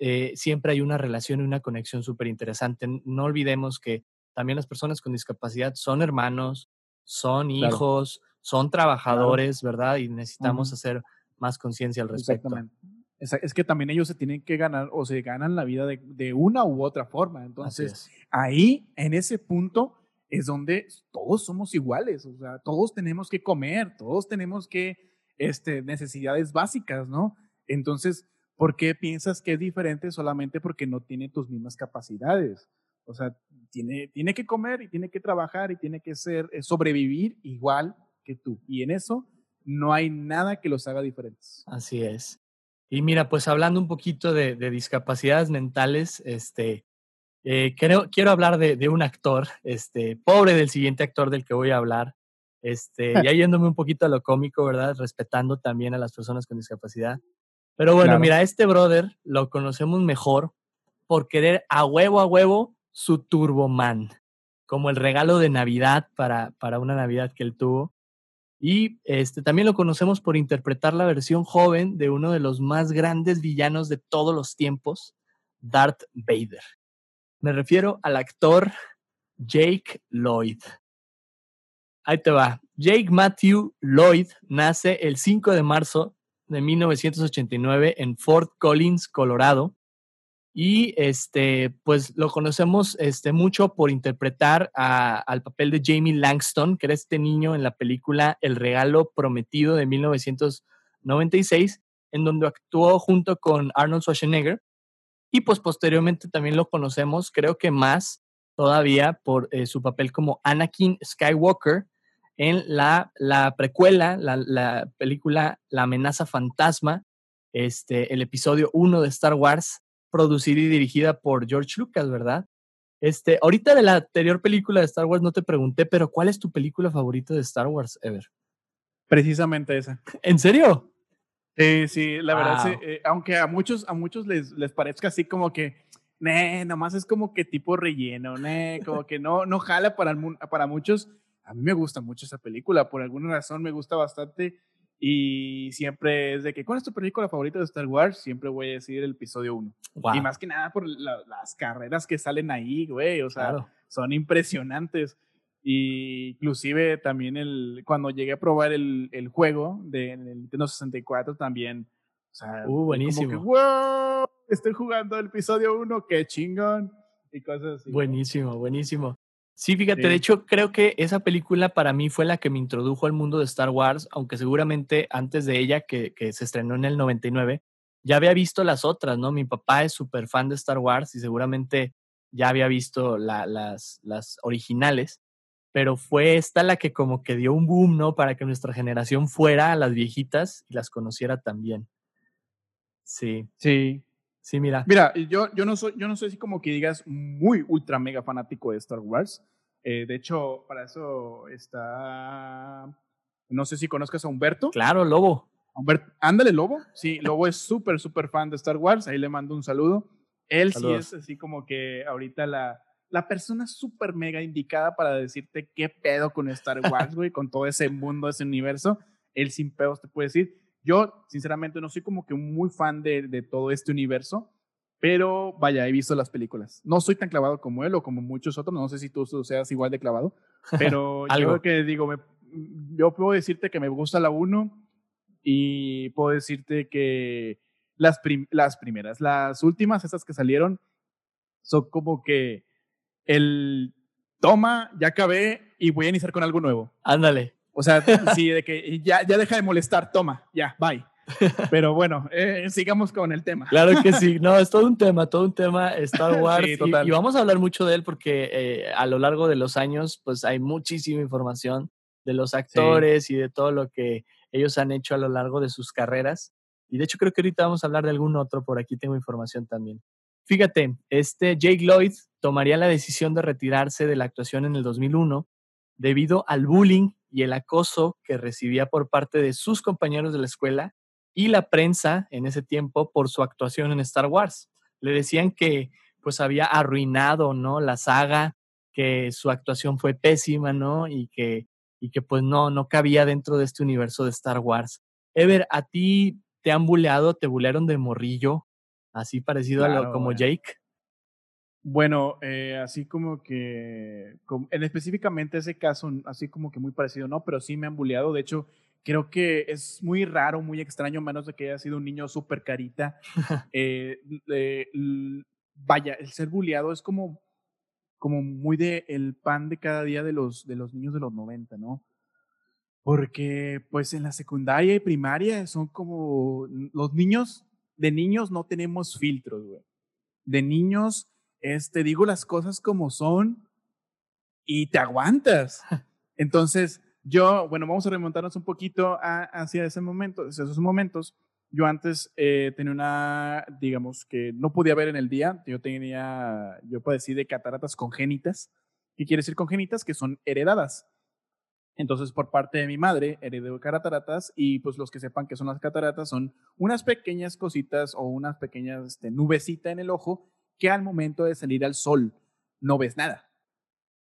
eh, siempre hay una relación y una conexión súper interesante. No olvidemos que también las personas con discapacidad son hermanos, son hijos, son trabajadores, ¿verdad? Y necesitamos hacer más conciencia al respecto. Exactamente es, que también ellos se tienen que ganar o se ganan la vida de, una u otra forma. Entonces, ahí, en ese punto, es donde todos somos iguales, o sea, todos tenemos que comer, todos tenemos que, este, necesidades básicas, ¿no? Entonces, ¿por qué piensas que es diferente solamente porque no tiene tus mismas capacidades? O sea, tiene, tiene que comer y tiene que trabajar y tiene que ser, eh, sobrevivir igual que tú. Y en eso no hay nada que los haga diferentes. Así es. Y mira, pues hablando un poquito de, discapacidades mentales, este, eh, quiero, quiero hablar de, un actor, este, pobre del siguiente actor del que voy a hablar, este, [laughs] ya yéndome un poquito a lo cómico, ¿verdad? Respetando también a las personas con discapacidad. Pero bueno, mira, este brother lo conocemos mejor por querer a huevo a huevo su Turboman, como el regalo de Navidad para, para una Navidad que él tuvo. Y este, también lo conocemos por interpretar la versión joven de uno de los más grandes villanos de todos los tiempos, Darth Vader. Me refiero al actor Jake Lloyd. Ahí te va. Jake Matthew Lloyd nace el 5 de marzo de 1989 en Fort Collins, Colorado, y este, pues lo conocemos este, mucho por interpretar al papel de Jamie Langston, que era este niño en la película El regalo prometido de 1996, en donde actuó junto con Arnold Schwarzenegger. Y pues posteriormente también lo conocemos, creo que más todavía, por eh, su papel como Anakin Skywalker en la, la precuela, la, la película La amenaza fantasma, este, el episodio 1 de Star Wars, producida y dirigida por George Lucas, ¿verdad? Este, ahorita de la anterior película de Star Wars no te pregunté, pero ¿cuál es tu película favorita de Star Wars ever? Precisamente esa. ¿En serio? Sí, sí, la verdad, eh, aunque a muchos, a muchos les, les parezca así como que, nee, nomás es como que tipo relleno, nee, como que no, no jala para, para muchos. A mí me gusta mucho esa película, por alguna razón me gusta bastante y siempre es de que, ¿cuál es tu película favorita de Star Wars? Siempre voy a decir el episodio 1. Y más que nada por las carreras que salen ahí, güey. O sea, son impresionantes. Y inclusive también el, cuando llegué a probar el, el juego de Nintendo 64 también. O sea, uh, buenísimo. Como que, wow, estoy jugando el episodio 1, qué chingón. Y cosas así. Buenísimo, buenísimo. Sí, fíjate, de hecho creo que esa película para mí fue la que me introdujo al mundo de Star Wars, aunque seguramente antes de ella, que, que se estrenó en el 99, ya había visto las otras, ¿no? Mi papá es súper fan de Star Wars y seguramente ya había visto las, las originales, pero fue esta la que como que dio un boom, ¿no? Para que nuestra generación fuera a las viejitas y las conociera también. Sí. Sí. Sí, mira. Mira, yo, yo, no soy, yo no soy así como que digas muy ultra mega fanático de Star Wars. Eh, de hecho, para eso está. No sé si conozcas a Humberto. Claro, Lobo. Humberto, ándale, Lobo. Sí, Lobo es súper, súper fan de Star Wars. Ahí le mando un saludo. Él sí es así como que ahorita la, la persona súper mega indicada para decirte qué pedo con Star Wars, güey, con todo ese mundo, ese universo. Él sin pedos te puede decir. Yo, sinceramente, no soy como que muy fan de, de todo este universo, pero vaya, he visto las películas. No soy tan clavado como él o como muchos otros, no sé si tú seas igual de clavado, [laughs] pero yo creo que digo, me, yo puedo decirte que me gusta la 1 y puedo decirte que las, las primeras, las últimas, estas que salieron, son como que el toma, ya acabé y voy a iniciar con algo nuevo. Ándale. O sea, sí, de que ya, ya deja de molestar, toma, ya, bye. Pero bueno, eh, sigamos con el tema. Claro que sí, no, es todo un tema, todo un tema Star [laughs] Wars. y, vamos a hablar mucho de él porque eh, a lo largo de los años, pues hay muchísima información de los actores y de todo lo que ellos han hecho a lo largo de sus carreras. Y de hecho creo que ahorita vamos a hablar de algún otro, por aquí tengo información también. Fíjate, este Jake Lloyd tomaría la decisión de retirarse de la actuación en el 2001 debido al bullying y el acoso que recibía por parte de sus compañeros de la escuela y la prensa en ese tiempo por su actuación en Star Wars. Le decían que pues había arruinado, ¿no? La saga, que su actuación fue pésima, ¿no? Y que, y que pues no, no cabía dentro de este universo de Star Wars. Ever, ¿a ti te han buleado, te bulearon de morrillo? Así parecido a lo como Jake. Bueno, eh, así como que, en específicamente ese caso, así como que muy parecido, no, pero sí me han bulleado. De hecho, creo que es muy raro, muy extraño, menos de que haya sido un niño súper carita. [laughs] Eh, vaya, el ser bulleado es como, como muy de el pan de cada día de los, de los niños de los 90, ¿no? Porque pues en la secundaria y primaria son como los niños, de niños no tenemos filtros, güey. De niños te digo las cosas como son y te aguantas. [laughs] Entonces, yo, bueno, vamos a remontarnos un poquito hacia ese momento, hacia esos momentos. Yo antes eh, tenía una, digamos, que no podía ver en el día. Yo tenía, yo padecí de cataratas congénitas. ¿Qué quiere decir congénitas? Que son heredadas. Entonces, por parte de mi madre, heredé cataratas y pues los que sepan que son las cataratas son unas pequeñas cositas o unas pequeñas este, nubecita en el ojo que al momento de salir al sol no ves nada.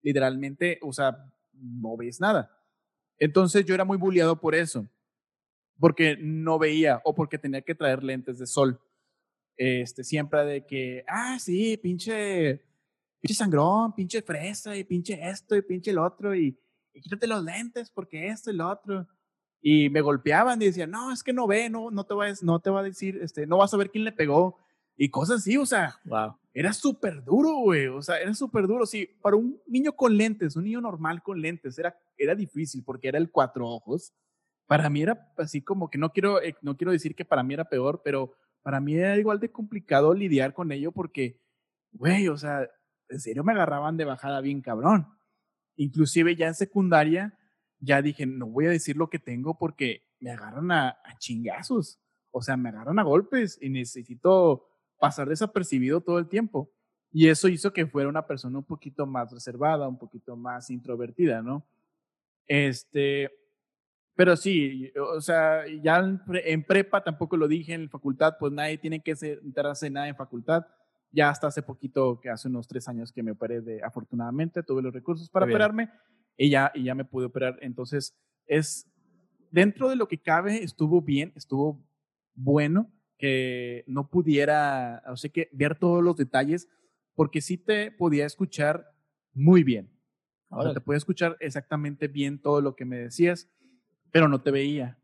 Literalmente, o sea, no ves nada. Entonces yo era muy bulliado por eso, porque no veía o porque tenía que traer lentes de sol. Este, siempre de que, ah, sí, pinche, pinche sangrón, pinche fresa y pinche esto y pinche el otro y, quítate los lentes porque esto y lo otro. Y me golpeaban y decían, no, es que no ve, no, no te va a, no te va a decir, este, no vas a ver quién le pegó y cosas así, o sea, wow. era súper duro, güey, o sea, era súper duro. Sí, para un niño con lentes, un niño normal con lentes, era, era difícil porque era el cuatro ojos. Para mí era así como que no quiero, eh, no quiero decir que para mí era peor, pero para mí era igual de complicado lidiar con ello porque, güey, o sea, en serio me agarraban de bajada bien cabrón. Inclusive ya en secundaria, ya dije, no voy a decir lo que tengo porque me agarran a, a chingazos. O sea, me agarran a golpes y necesito pasar desapercibido todo el tiempo. Y eso hizo que fuera una persona un poquito más reservada, un poquito más introvertida, ¿no? Este, pero sí, o sea, ya en prepa tampoco lo dije, en facultad, pues nadie tiene que enterarse nada en facultad. Ya hasta hace poquito, que hace unos tres años que me operé de, afortunadamente, tuve los recursos para operarme y ya, y ya me pude operar. Entonces, es, dentro de lo que cabe, estuvo bien, estuvo bueno que no pudiera, o sea, que ver todos los detalles, porque sí te podía escuchar muy bien. Ahora te podía escuchar exactamente bien todo lo que me decías, pero no te veía.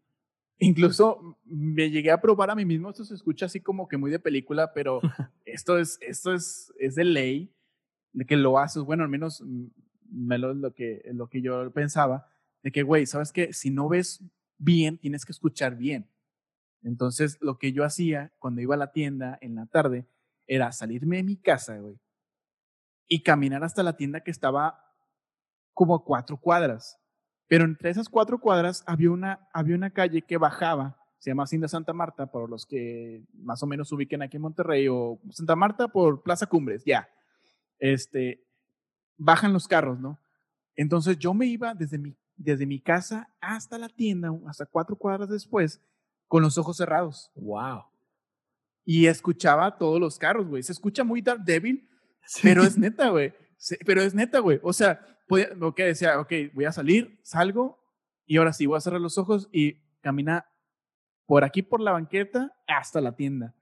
Incluso me llegué a probar a mí mismo, esto se escucha así como que muy de película, pero [laughs] esto es, esto es, es de ley, de que lo haces, bueno, al menos lo que, lo que yo pensaba, de que, güey, ¿sabes qué? Si no ves bien, tienes que escuchar bien. Entonces, lo que yo hacía cuando iba a la tienda en la tarde era salirme de mi casa, güey, y caminar hasta la tienda que estaba como a cuatro cuadras. Pero entre esas cuatro cuadras había una, había una calle que bajaba, se llama Cinda Santa Marta, por los que más o menos ubiquen aquí en Monterrey, o Santa Marta por Plaza Cumbres, ya. Este, bajan los carros, ¿no? Entonces yo me iba desde mi, desde mi casa hasta la tienda, hasta cuatro cuadras después, con los ojos cerrados. Wow. Y escuchaba todos los carros, güey. Se escucha muy débil, pero es [laughs] neta, güey. Pero es neta, güey. O sea, lo que decía, ok, voy a salir, salgo y ahora sí, voy a cerrar los ojos y camina por aquí por la banqueta hasta la tienda.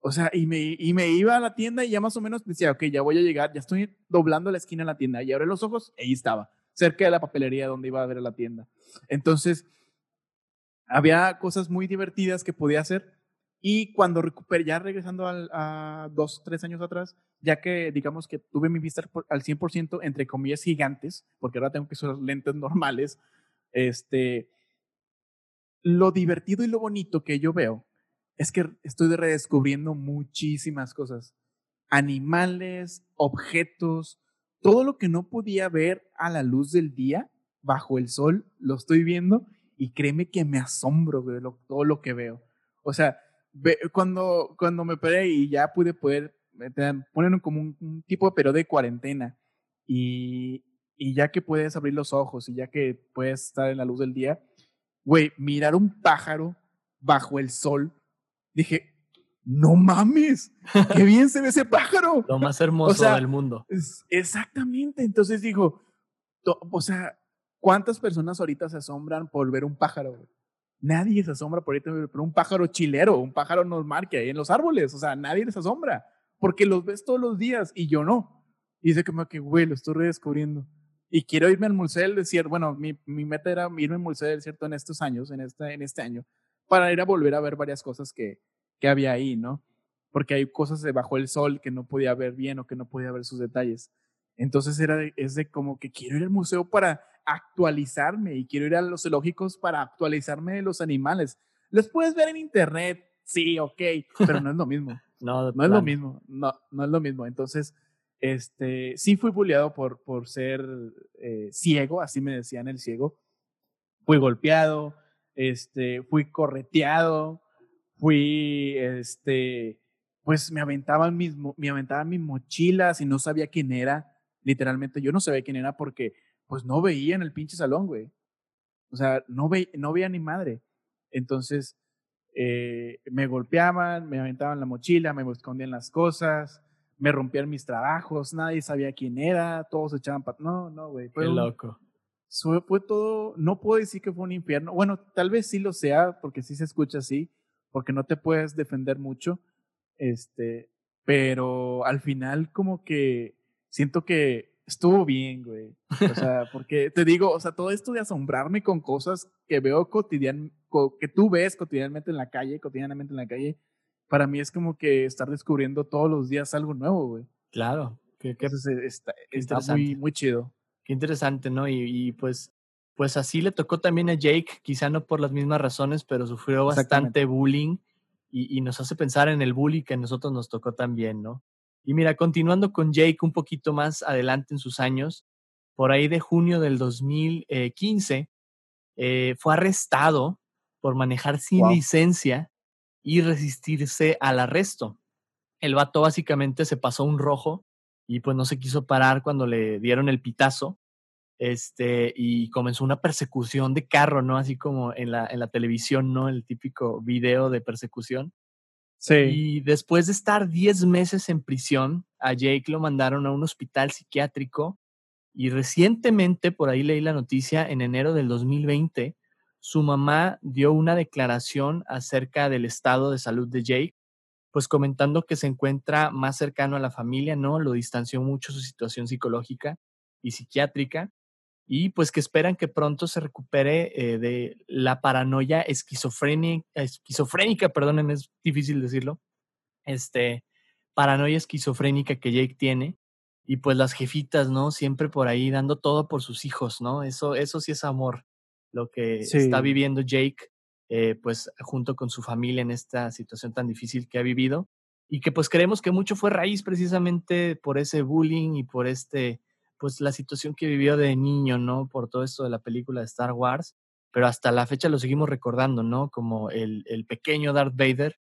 O sea, y me, y me iba a la tienda y ya más o menos decía, ok, ya voy a llegar, ya estoy doblando la esquina de la tienda. Y abrí los ojos, ahí estaba, cerca de la papelería donde iba a ver la tienda. Entonces, había cosas muy divertidas que podía hacer. Y cuando recuperé, ya regresando al, a dos, tres años atrás, ya que digamos que tuve mi vista al 100%, entre comillas, gigantes, porque ahora tengo que usar lentes normales, este, lo divertido y lo bonito que yo veo es que estoy redescubriendo muchísimas cosas. Animales, objetos, todo lo que no podía ver a la luz del día, bajo el sol, lo estoy viendo y créeme que me asombro de todo lo que veo. O sea, cuando, cuando me paré y ya pude poder, poner como un, tipo de periodo de cuarentena y, y ya que puedes abrir los ojos y ya que puedes estar en la luz del día, güey, mirar un pájaro bajo el sol dije, no mames, qué [laughs] bien se ve ese pájaro. Lo más hermoso del mundo. exactamente. Entonces dijo, o sea, ¿cuántas personas ahorita se asombran por ver un pájaro? Nadie se asombra por ahorita por un pájaro chilero, un pájaro normal que hay en los árboles. O sea, nadie les asombra porque los ves todos los días y yo no. Y dice como que, güey, lo estoy redescubriendo. Y quiero irme al Museo del Desierto. Bueno, mi, mi meta era irme al Museo del Desierto en estos años, en este, en este año para ir a volver a ver varias cosas que, que había ahí, ¿no? Porque hay cosas debajo del sol que no podía ver bien o que no podía ver sus detalles. Entonces era es de como que quiero ir al museo para actualizarme y quiero ir a los zoológicos para actualizarme de los animales. Los puedes ver en internet, sí, ok, pero no es lo mismo. [laughs] no, no es lo mismo, no, no es lo mismo. Entonces, este, sí fui bulleado por, por ser eh, ciego, así me decían el ciego. Fui golpeado, este, fui correteado, fui, este, pues me aventaban mis, me aventaban mis mochilas y no sabía quién era, literalmente yo no sabía quién era porque pues no veía en el pinche salón, güey. O sea, no, ve, no veía ni madre. Entonces, eh, me golpeaban, me aventaban la mochila, me escondían las cosas, me rompían mis trabajos, nadie sabía quién era, todos echaban pat No, no, güey. Qué loco fue todo, no puedo decir que fue un infierno. Bueno, tal vez sí lo sea, porque sí se escucha así, porque no te puedes defender mucho. Este, pero al final como que siento que estuvo bien, güey. O sea, [laughs] porque te digo, o sea, todo esto de asombrarme con cosas que veo cotidian, que tú ves cotidianamente en la calle, cotidianamente en la calle, para mí es como que estar descubriendo todos los días algo nuevo, güey. Claro, que, está, está muy, muy chido. Qué interesante, ¿no? Y, pues, pues así le tocó también a Jake, quizá no por las mismas razones, pero sufrió bastante bullying y, nos hace pensar en el bullying que a nosotros nos tocó también, ¿no? Y mira, continuando con Jake un poquito más adelante en sus años, por ahí de junio del 2015, eh, fue arrestado por manejar sin licencia y resistirse al arresto. El vato básicamente se pasó un rojo y pues no se quiso parar cuando le dieron el pitazo. Este, y comenzó una persecución de carro, ¿no? Así como en la, en la televisión, ¿no? El típico video de persecución. Y después de estar 10 meses en prisión, a Jake lo mandaron a un hospital psiquiátrico y recientemente, por ahí leí la noticia, en enero del 2020, su mamá dio una declaración acerca del estado de salud de Jake pues comentando que se encuentra más cercano a la familia, ¿no? Lo distanció mucho su situación psicológica y psiquiátrica y pues que esperan que pronto se recupere eh, de la paranoia esquizofrénica, esquizofrénica, perdónenme, es difícil decirlo, este, paranoia esquizofrénica que Jake tiene y pues las jefitas, ¿no? Siempre por ahí dando todo por sus hijos, ¿no? Eso, eso sí es amor, lo que está viviendo Jake, eh, pues junto con su familia en esta situación tan difícil que ha vivido y que pues creemos que mucho fue raíz precisamente por ese bullying y por este, pues la situación que vivió de niño, ¿no? Por todo esto de la película de Star Wars, pero hasta la fecha lo seguimos recordando, ¿no? Como el, el pequeño Darth Vader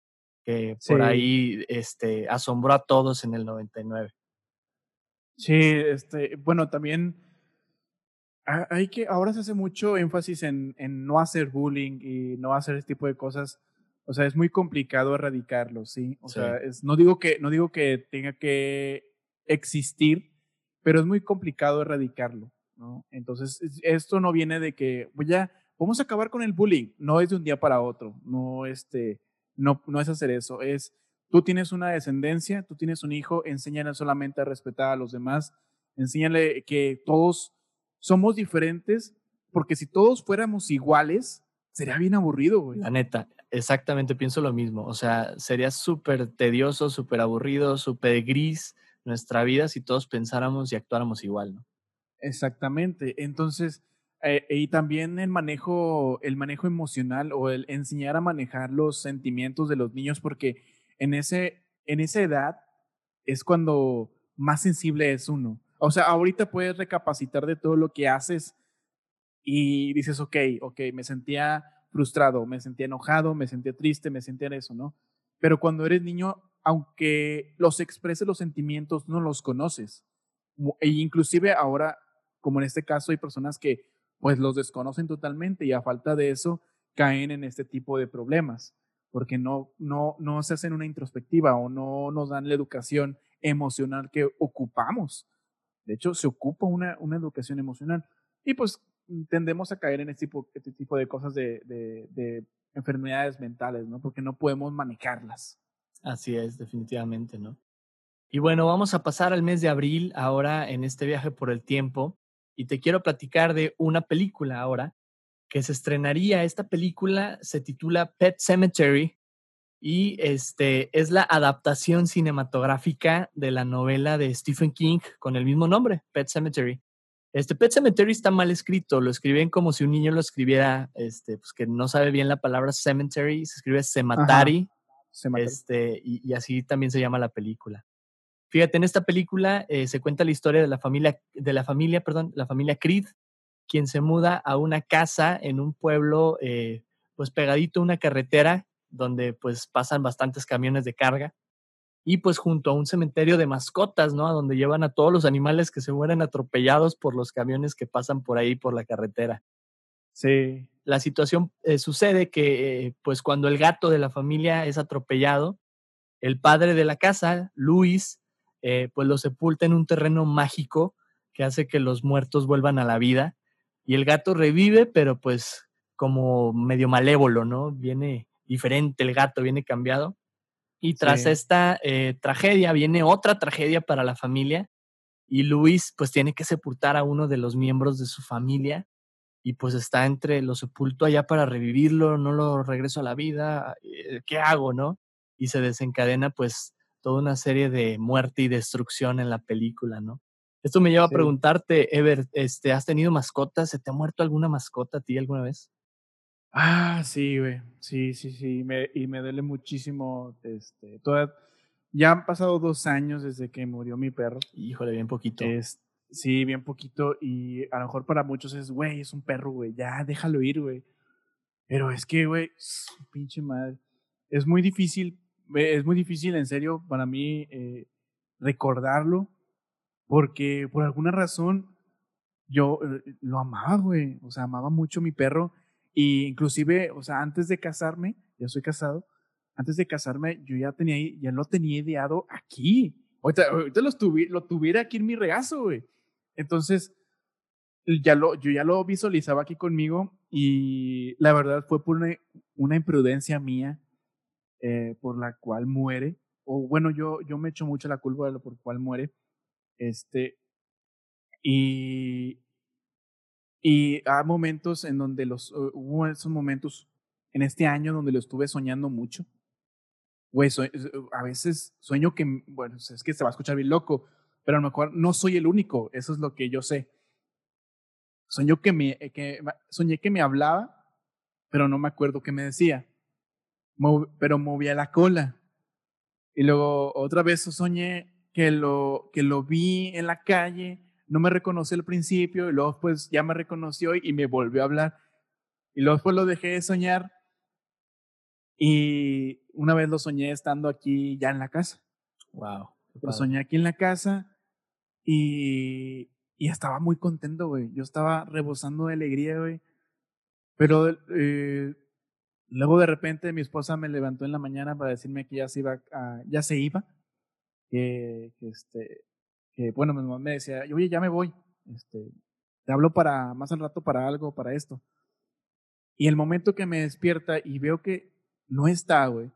que por ahí este, asombró a todos en el 99. Sí, este, bueno, también hay que, ahora se hace mucho énfasis en, en, no hacer bullying y no hacer este tipo de cosas. O sea, es muy complicado erradicarlo, ¿sí? O sea, es, no, digo que, no digo que tenga que existir, pero es muy complicado erradicarlo, ¿no? Entonces, esto no viene de que, ya, vamos a acabar con el bullying. No es de un día para otro, no, este, no, no es hacer eso, es Tú tienes una descendencia, tú tienes un hijo, enséñale solamente a respetar a los demás, enséñale que todos somos diferentes, porque si todos fuéramos iguales, sería bien aburrido. La neta, exactamente pienso lo mismo. O sea, sería súper tedioso, súper aburrido, súper gris nuestra vida si todos pensáramos y actuáramos igual, ¿no? Exactamente. Entonces, eh, y también el manejo, el manejo emocional o el enseñar a manejar los sentimientos de los niños, porque en, ese, en esa edad es cuando más sensible es uno. O sea, ahorita puedes recapacitar de todo lo que haces y dices, ok, ok, me sentía frustrado, me sentía enojado, me sentía triste, me sentía eso, ¿no? Pero cuando eres niño, aunque los expreses los sentimientos, no los conoces. E inclusive ahora, como en este caso, hay personas que pues los desconocen totalmente y a falta de eso caen en este tipo de problemas porque no, no, no se hacen una introspectiva o no nos dan la educación emocional que ocupamos. De hecho, se ocupa una, una educación emocional. Y pues tendemos a caer en este tipo, este tipo de cosas de, de, de enfermedades mentales, ¿no? Porque no podemos manejarlas. Así es, definitivamente, ¿no? Y bueno, vamos a pasar al mes de abril ahora en este viaje por el tiempo y te quiero platicar de una película ahora que se estrenaría. Esta película se titula Pet Cemetery y este, es la adaptación cinematográfica de la novela de Stephen King con el mismo nombre, Pet Cemetery. Este Pet Cemetery está mal escrito, lo escriben como si un niño lo escribiera, este, pues que no sabe bien la palabra cemetery, se escribe cemetery, este, y, así también se llama la película. Fíjate, en esta película eh, se cuenta la historia de la familia, de la familia, perdón, la familia Creed, quien se muda a una casa en un pueblo, eh, pues pegadito a una carretera donde pues pasan bastantes camiones de carga y pues junto a un cementerio de mascotas, ¿no? A donde llevan a todos los animales que se mueren atropellados por los camiones que pasan por ahí por la carretera. Sí. La situación eh, sucede que pues cuando el gato de la familia es atropellado, el padre de la casa, Luis, eh, pues lo sepulta en un terreno mágico que hace que los muertos vuelvan a la vida y el gato revive, pero pues como medio malévolo, ¿no? Viene diferente el gato, viene cambiado. Y tras esta eh, tragedia viene otra tragedia para la familia y Luis pues tiene que sepultar a uno de los miembros de su familia y pues está entre lo sepulto allá para revivirlo, no lo regreso a la vida, eh, ¿qué hago, no? Y se desencadena pues toda una serie de muerte y destrucción en la película, ¿no? Esto me lleva a preguntarte, Ever, este, ¿has tenido mascotas? ¿Se te ha muerto alguna mascota a ti alguna vez? Ah, sí, güey. Sí, sí, sí. Me, y me duele muchísimo. Este, toda, ya han pasado dos años desde que murió mi perro. Híjole, bien poquito. Es, sí, bien poquito. Y a lo mejor para muchos es, güey, es un perro, güey. Ya, déjalo ir, güey. Pero es que, güey, pinche madre. Es muy difícil, es muy difícil, en serio, para mí eh, recordarlo porque por alguna razón yo eh, lo amaba, güey. O sea, amaba mucho mi perro. Y inclusive, o sea, antes de casarme, ya soy casado, antes de casarme, yo ya tenía, ya lo tenía ideado aquí. Ahorita, ahorita lo, lo tuviera aquí en mi regazo, güey. Entonces, ya lo, yo ya lo visualizaba aquí conmigo y la verdad fue por una, imprudencia mía eh, por la cual muere. O bueno, yo, yo me echo mucho la culpa de lo por cual muere este, y, y hay momentos en donde los, uh, hubo esos momentos en este año donde lo estuve soñando mucho. Güey, a veces sueño que, bueno, es que se va a escuchar bien loco, pero a lo mejor no soy el único, eso es lo que yo sé. Soñé que me, que, soñé que me hablaba, pero no me acuerdo qué me decía. pero movía la cola. Y luego otra vez soñé que lo, que lo vi en la calle, no me reconoció al principio y luego pues ya me reconoció y me volvió a hablar. Y luego después lo dejé de soñar y una vez lo soñé estando aquí ya en la casa. Wow. Lo soñé aquí en la casa y, estaba muy contento, güey. Yo estaba rebosando de alegría, güey. Pero eh, luego de repente mi esposa me levantó en la mañana para decirme que ya se iba, iba. Que, que, este, bueno, mi mamá me decía, oye, ya me voy. Este, te hablo para más al rato para algo, para esto. Y el momento que me despierta y veo que no está, güey,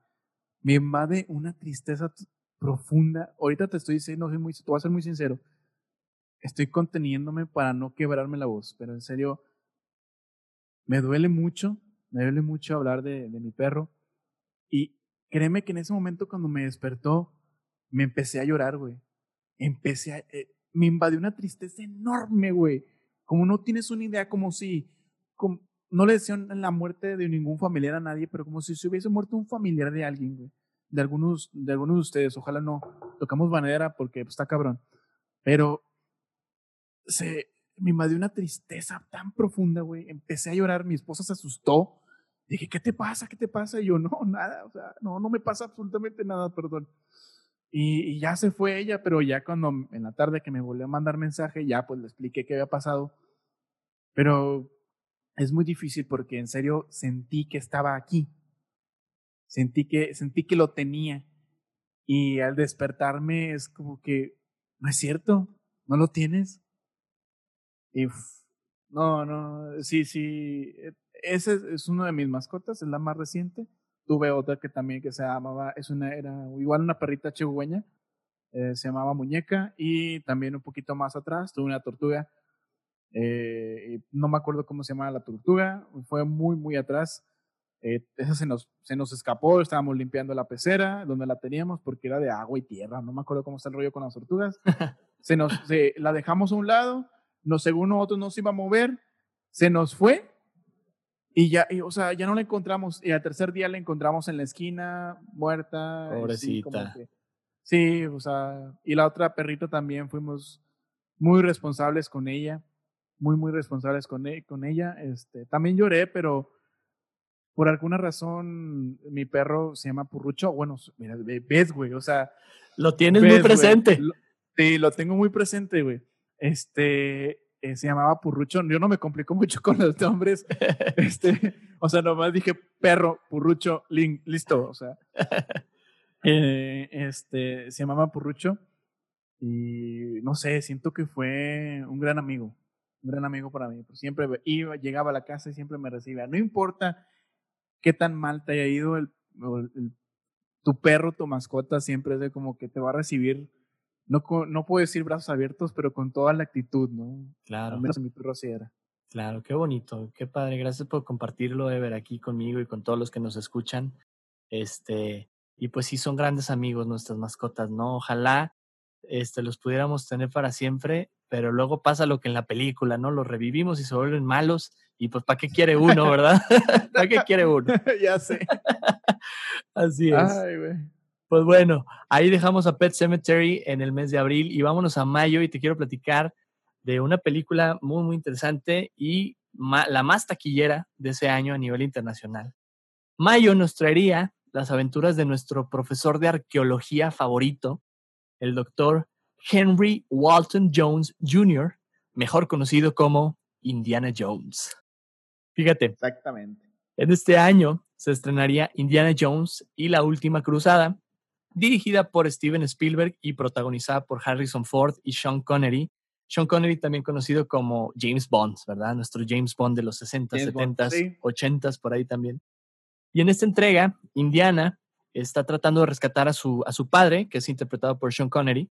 me invade una tristeza profunda. Ahorita te estoy diciendo, soy muy, te voy a ser muy sincero. Estoy conteniéndome para no quebrarme la voz, pero en serio, me duele mucho, me duele mucho hablar de, mi perro. Y créeme que en ese momento cuando me despertó, me empecé a llorar, güey. Empecé a... Eh, me invadió una tristeza enorme, güey. Como no tienes una idea, como si... Como, no le decían la muerte de ningún familiar a nadie, pero como si se hubiese muerto un familiar de alguien, güey. De algunos, de algunos de ustedes. Ojalá no tocamos manera porque pues, está cabrón. Pero se me invadió una tristeza tan profunda, güey. Empecé a llorar, mi esposa se asustó. Dije, ¿qué te pasa? ¿Qué te pasa? Y yo, no, [laughs] nada, o sea, no, no me pasa absolutamente nada, perdón. Y, y, ya se fue ella, pero ya cuando en la tarde que me volvió a mandar mensaje, ya pues le expliqué qué había pasado. Pero es muy difícil porque en serio sentí que estaba aquí. Sentí que, sentí que lo tenía. Y al despertarme es como que, no es cierto, no lo tienes. Y no, no, sí, sí. E, ese es uno de mis mascotas, es la más reciente. Tuve otra que también que se llamaba, es una, era igual una perrita chihuahueña, eh, se llamaba Muñeca. Y también un poquito más atrás tuve una tortuga eh, no me acuerdo cómo se llamaba la tortuga, fue muy, muy atrás. Eh, esa se nos, se nos escapó, estábamos limpiando la pecera donde la teníamos porque era de agua y tierra, no me acuerdo cómo está el rollo con las tortugas. [laughs] se nos, la dejamos a un lado, no, según nosotros nos iba a mover, se nos fue y ya, o sea, ya no la encontramos. Y al tercer día la encontramos en la esquina, muerta. Pobrecita. sí, o sea, y la otra perrita también fuimos muy responsables con ella muy, muy responsables con, e, con ella. Este, también lloré, pero por alguna razón mi perro se llama Purrucho. Bueno, mira, ves, güey, o sea. Lo tienes muy presente. sí, lo tengo muy presente, güey. Este, eh, se llamaba Purrucho. Yo no me complico [laughs] mucho con los nombres. este, [laughs] o sea, nomás dije perro, Purrucho, link, listo, o sea. [laughs] Eh, este, se llamaba Purrucho. Y no sé, siento que fue un gran amigo un gran amigo para mí. Pues siempre iba, llegaba a la casa y siempre me recibía. No importa qué tan mal te haya ido, el, tu perro, tu mascota, siempre es de como que te va a recibir. No, no puedo decir brazos abiertos, pero con toda la actitud, ¿no? Claro. Al menos mi perro así era. Claro, qué bonito, qué padre. Gracias por compartirlo, Ever, aquí conmigo y con todos los que nos escuchan. Este, y pues sí, son grandes amigos nuestras mascotas, ¿no? Ojalá este, los pudiéramos tener para siempre, pero luego pasa lo que en la película, ¿no? Los revivimos y se vuelven malos y pues ¿para qué quiere uno, verdad? [laughs] ¿Para qué quiere uno? [laughs] ya sé. [laughs] Así es. Ay, pues bueno, ahí dejamos a Pet Cemetery en el mes de abril y vámonos a mayo y te quiero platicar de una película muy, muy interesante y la más taquillera de ese año a nivel internacional. Mayo nos traería las aventuras de nuestro profesor de arqueología favorito, el doctor Henry Walton Jones Jr., mejor conocido como Indiana Jones. Fíjate. Exactamente. En este año se estrenaría Indiana Jones y la Última Cruzada, dirigida por Steven Spielberg y protagonizada por Harrison Ford y Sean Connery. Sean Connery también conocido como James Bond, ¿verdad? Nuestro James Bond de los 60, 70, 80 por ahí también. Y en esta entrega, Indiana está tratando de rescatar a su, a su padre, que es interpretado por Sean Connery,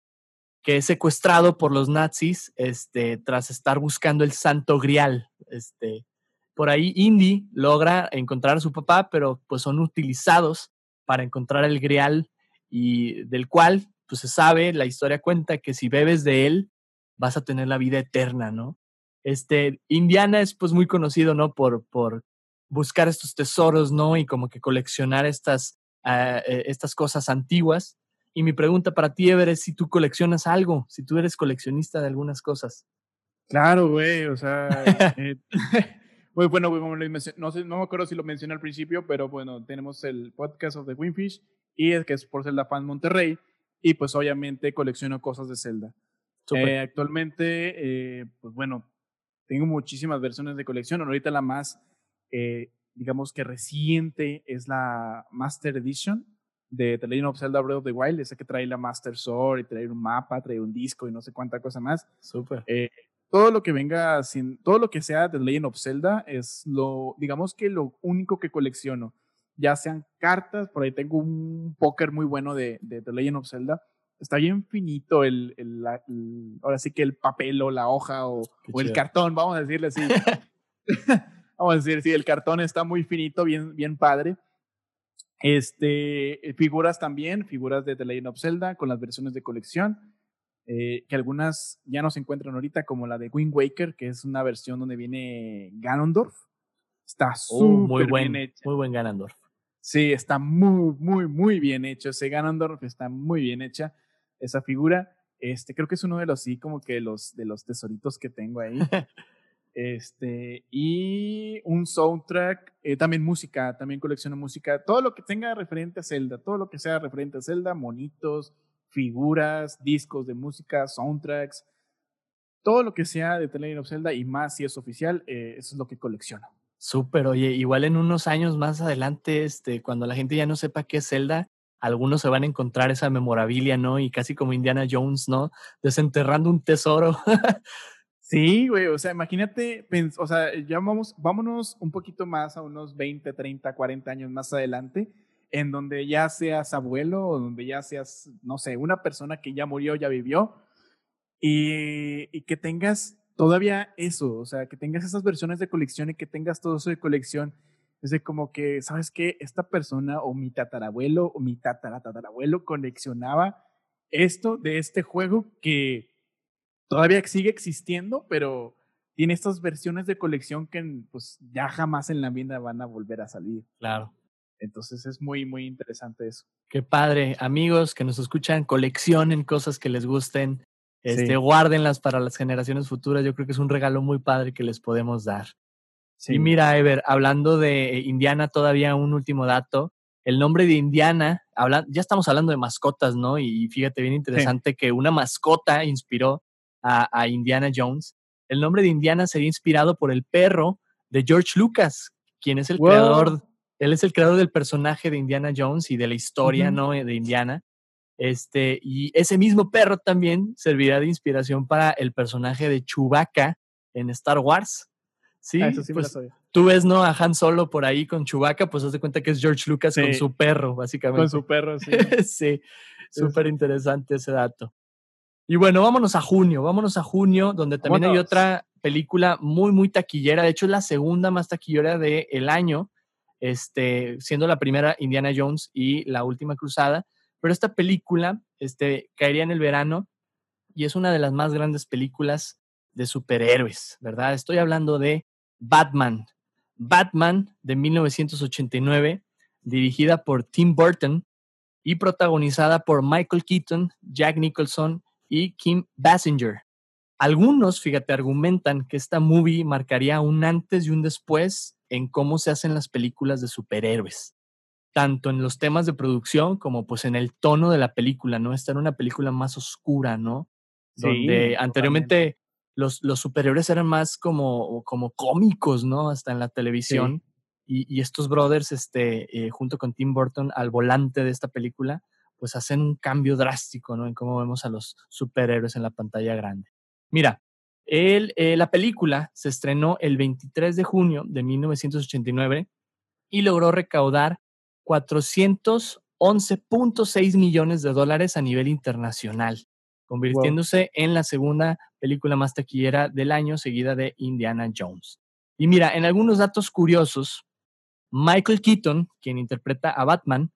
que es secuestrado por los nazis este, tras estar buscando el santo grial. Este, por ahí Indy logra encontrar a su papá, pero pues son utilizados para encontrar el grial y del cual pues se sabe, la historia cuenta que si bebes de él, vas a tener la vida eterna, ¿no? Este, Indiana es pues muy conocido, ¿no? Por, por buscar estos tesoros, ¿no? Y como que coleccionar estas, ah, eh, estas cosas antiguas. Y mi pregunta para ti, Ever, es si tú coleccionas algo, si tú eres coleccionista de algunas cosas. Claro, güey, o sea, eh, [laughs] bueno, no, sé, no me acuerdo si lo mencioné al principio, pero bueno, tenemos el podcast of the Winfish y es que es por Zelda Fan Monterrey y pues obviamente colecciono cosas de Zelda. Eh, actualmente, eh, pues bueno, tengo muchísimas versiones de colección. Ahorita la más, eh, digamos que reciente es la Master Edition de The Legend of Zelda Breath of the Wild, esa que trae la Master Sword y trae un mapa, trae un disco y no sé cuánta cosa más. Súper. todo lo que venga sin, todo lo que sea de The Legend of Zelda es lo, digamos que lo único que colecciono. Ya sean cartas, por ahí tengo un póker muy bueno de, de The Legend of Zelda está bien finito el, el, ahora sí que el papel o la hoja o, o el cartón, vamos a decirle así. [laughs] vamos a decir, sí, el cartón está muy finito, bien, bien padre. Este, figuras también, figuras de The Legend of Zelda con las versiones de colección, eh, que algunas ya no se encuentran ahorita, como la de Wind Waker, que es una versión donde viene Ganondorf. Está oh, muy buen, bien hecha. Muy buen Ganondorf. Sí, está muy, muy, muy bien hecho. Ese Ganondorf está muy bien hecha esa figura. Este, creo que es uno de los, sí, como que los, de los tesoritos que tengo ahí. [laughs] este, y un soundtrack, eh, también música, también colecciono música, todo lo que tenga referente a Zelda, todo lo que sea referente a Zelda, monitos, figuras, discos de música, soundtracks, todo lo que sea de The Legend of Zelda y más si es oficial, eh, eso es lo que colecciono. Súper, oye, igual en unos años más adelante, este, cuando la gente ya no sepa qué es Zelda, algunos se van a encontrar esa memorabilia, ¿no? Y casi como Indiana Jones, ¿no? Desenterrando un tesoro. [laughs] sí, güey, o sea, imagínate, o sea, ya vamos, vámonos un poquito más a unos 20, 30, 40 años más adelante, en donde ya seas abuelo o donde ya seas, no sé, una persona que ya murió, ya vivió, y, y que tengas todavía eso, o sea, que tengas esas versiones de colección y que tengas todo eso de colección es de como que, ¿sabes qué? Esta persona o mi tatarabuelo o mi tatarabuelo coleccionaba esto de este juego que todavía sigue existiendo, pero tiene estas versiones de colección que pues ya jamás en la vida van a volver a salir. Claro. Entonces es muy, muy interesante eso. Qué padre. Amigos que nos escuchan, coleccionen cosas que les gusten, este, guárdenlas para las generaciones futuras. Yo creo que es un regalo muy padre que les podemos dar. Y mira, Ever, hablando de Indiana, todavía un último dato. El nombre de Indiana, habla, ya estamos hablando de mascotas, ¿no? Y fíjate, bien interesante que una mascota inspiró a, Indiana Jones. El nombre de Indiana sería inspirado por el perro de George Lucas, quien es el creador, él es el creador del personaje de Indiana Jones y de la historia, ¿no? De Indiana. Este, y ese mismo perro también servirá de inspiración para el personaje de Chewbacca en Star Wars. Sí, ah, sí pues, tú ves, ¿no? A Han Solo por ahí con Chewbacca, pues haz de cuenta que es George Lucas con su perro, básicamente. Con su perro, sí. [laughs] sí, súper interesante ese dato. Y bueno, vámonos a junio, vámonos a junio, donde también hay otra película muy, muy taquillera. De hecho, es la segunda más taquillera del año, este, siendo la primera Indiana Jones y la última cruzada. Pero esta película este, caería en el verano y es una de las más grandes películas de superhéroes, ¿verdad? Estoy hablando de Batman. Batman de 1989, dirigida por Tim Burton y protagonizada por Michael Keaton, Jack Nicholson y Kim Basinger. Algunos, fíjate, argumentan que esta movie marcaría un antes y un después en cómo se hacen las películas de superhéroes, tanto en los temas de producción como pues en el tono de la película, ¿no? Esta era una película más oscura, ¿no? Donde anteriormente los, los superhéroes eran más como, como cómicos, ¿no? Hasta en la televisión. Y, estos brothers, este, eh, junto con Tim Burton, al volante de esta película, pues hacen un cambio drástico, ¿no? En cómo vemos a los superhéroes en la pantalla grande. Mira, el, eh, la película se estrenó el 23 de junio de 1989 y logró recaudar 411.6 millones de dólares a nivel internacional convirtiéndose en la segunda película más taquillera del año, seguida de Indiana Jones. Y mira, en algunos datos curiosos, Michael Keaton, quien interpreta a Batman,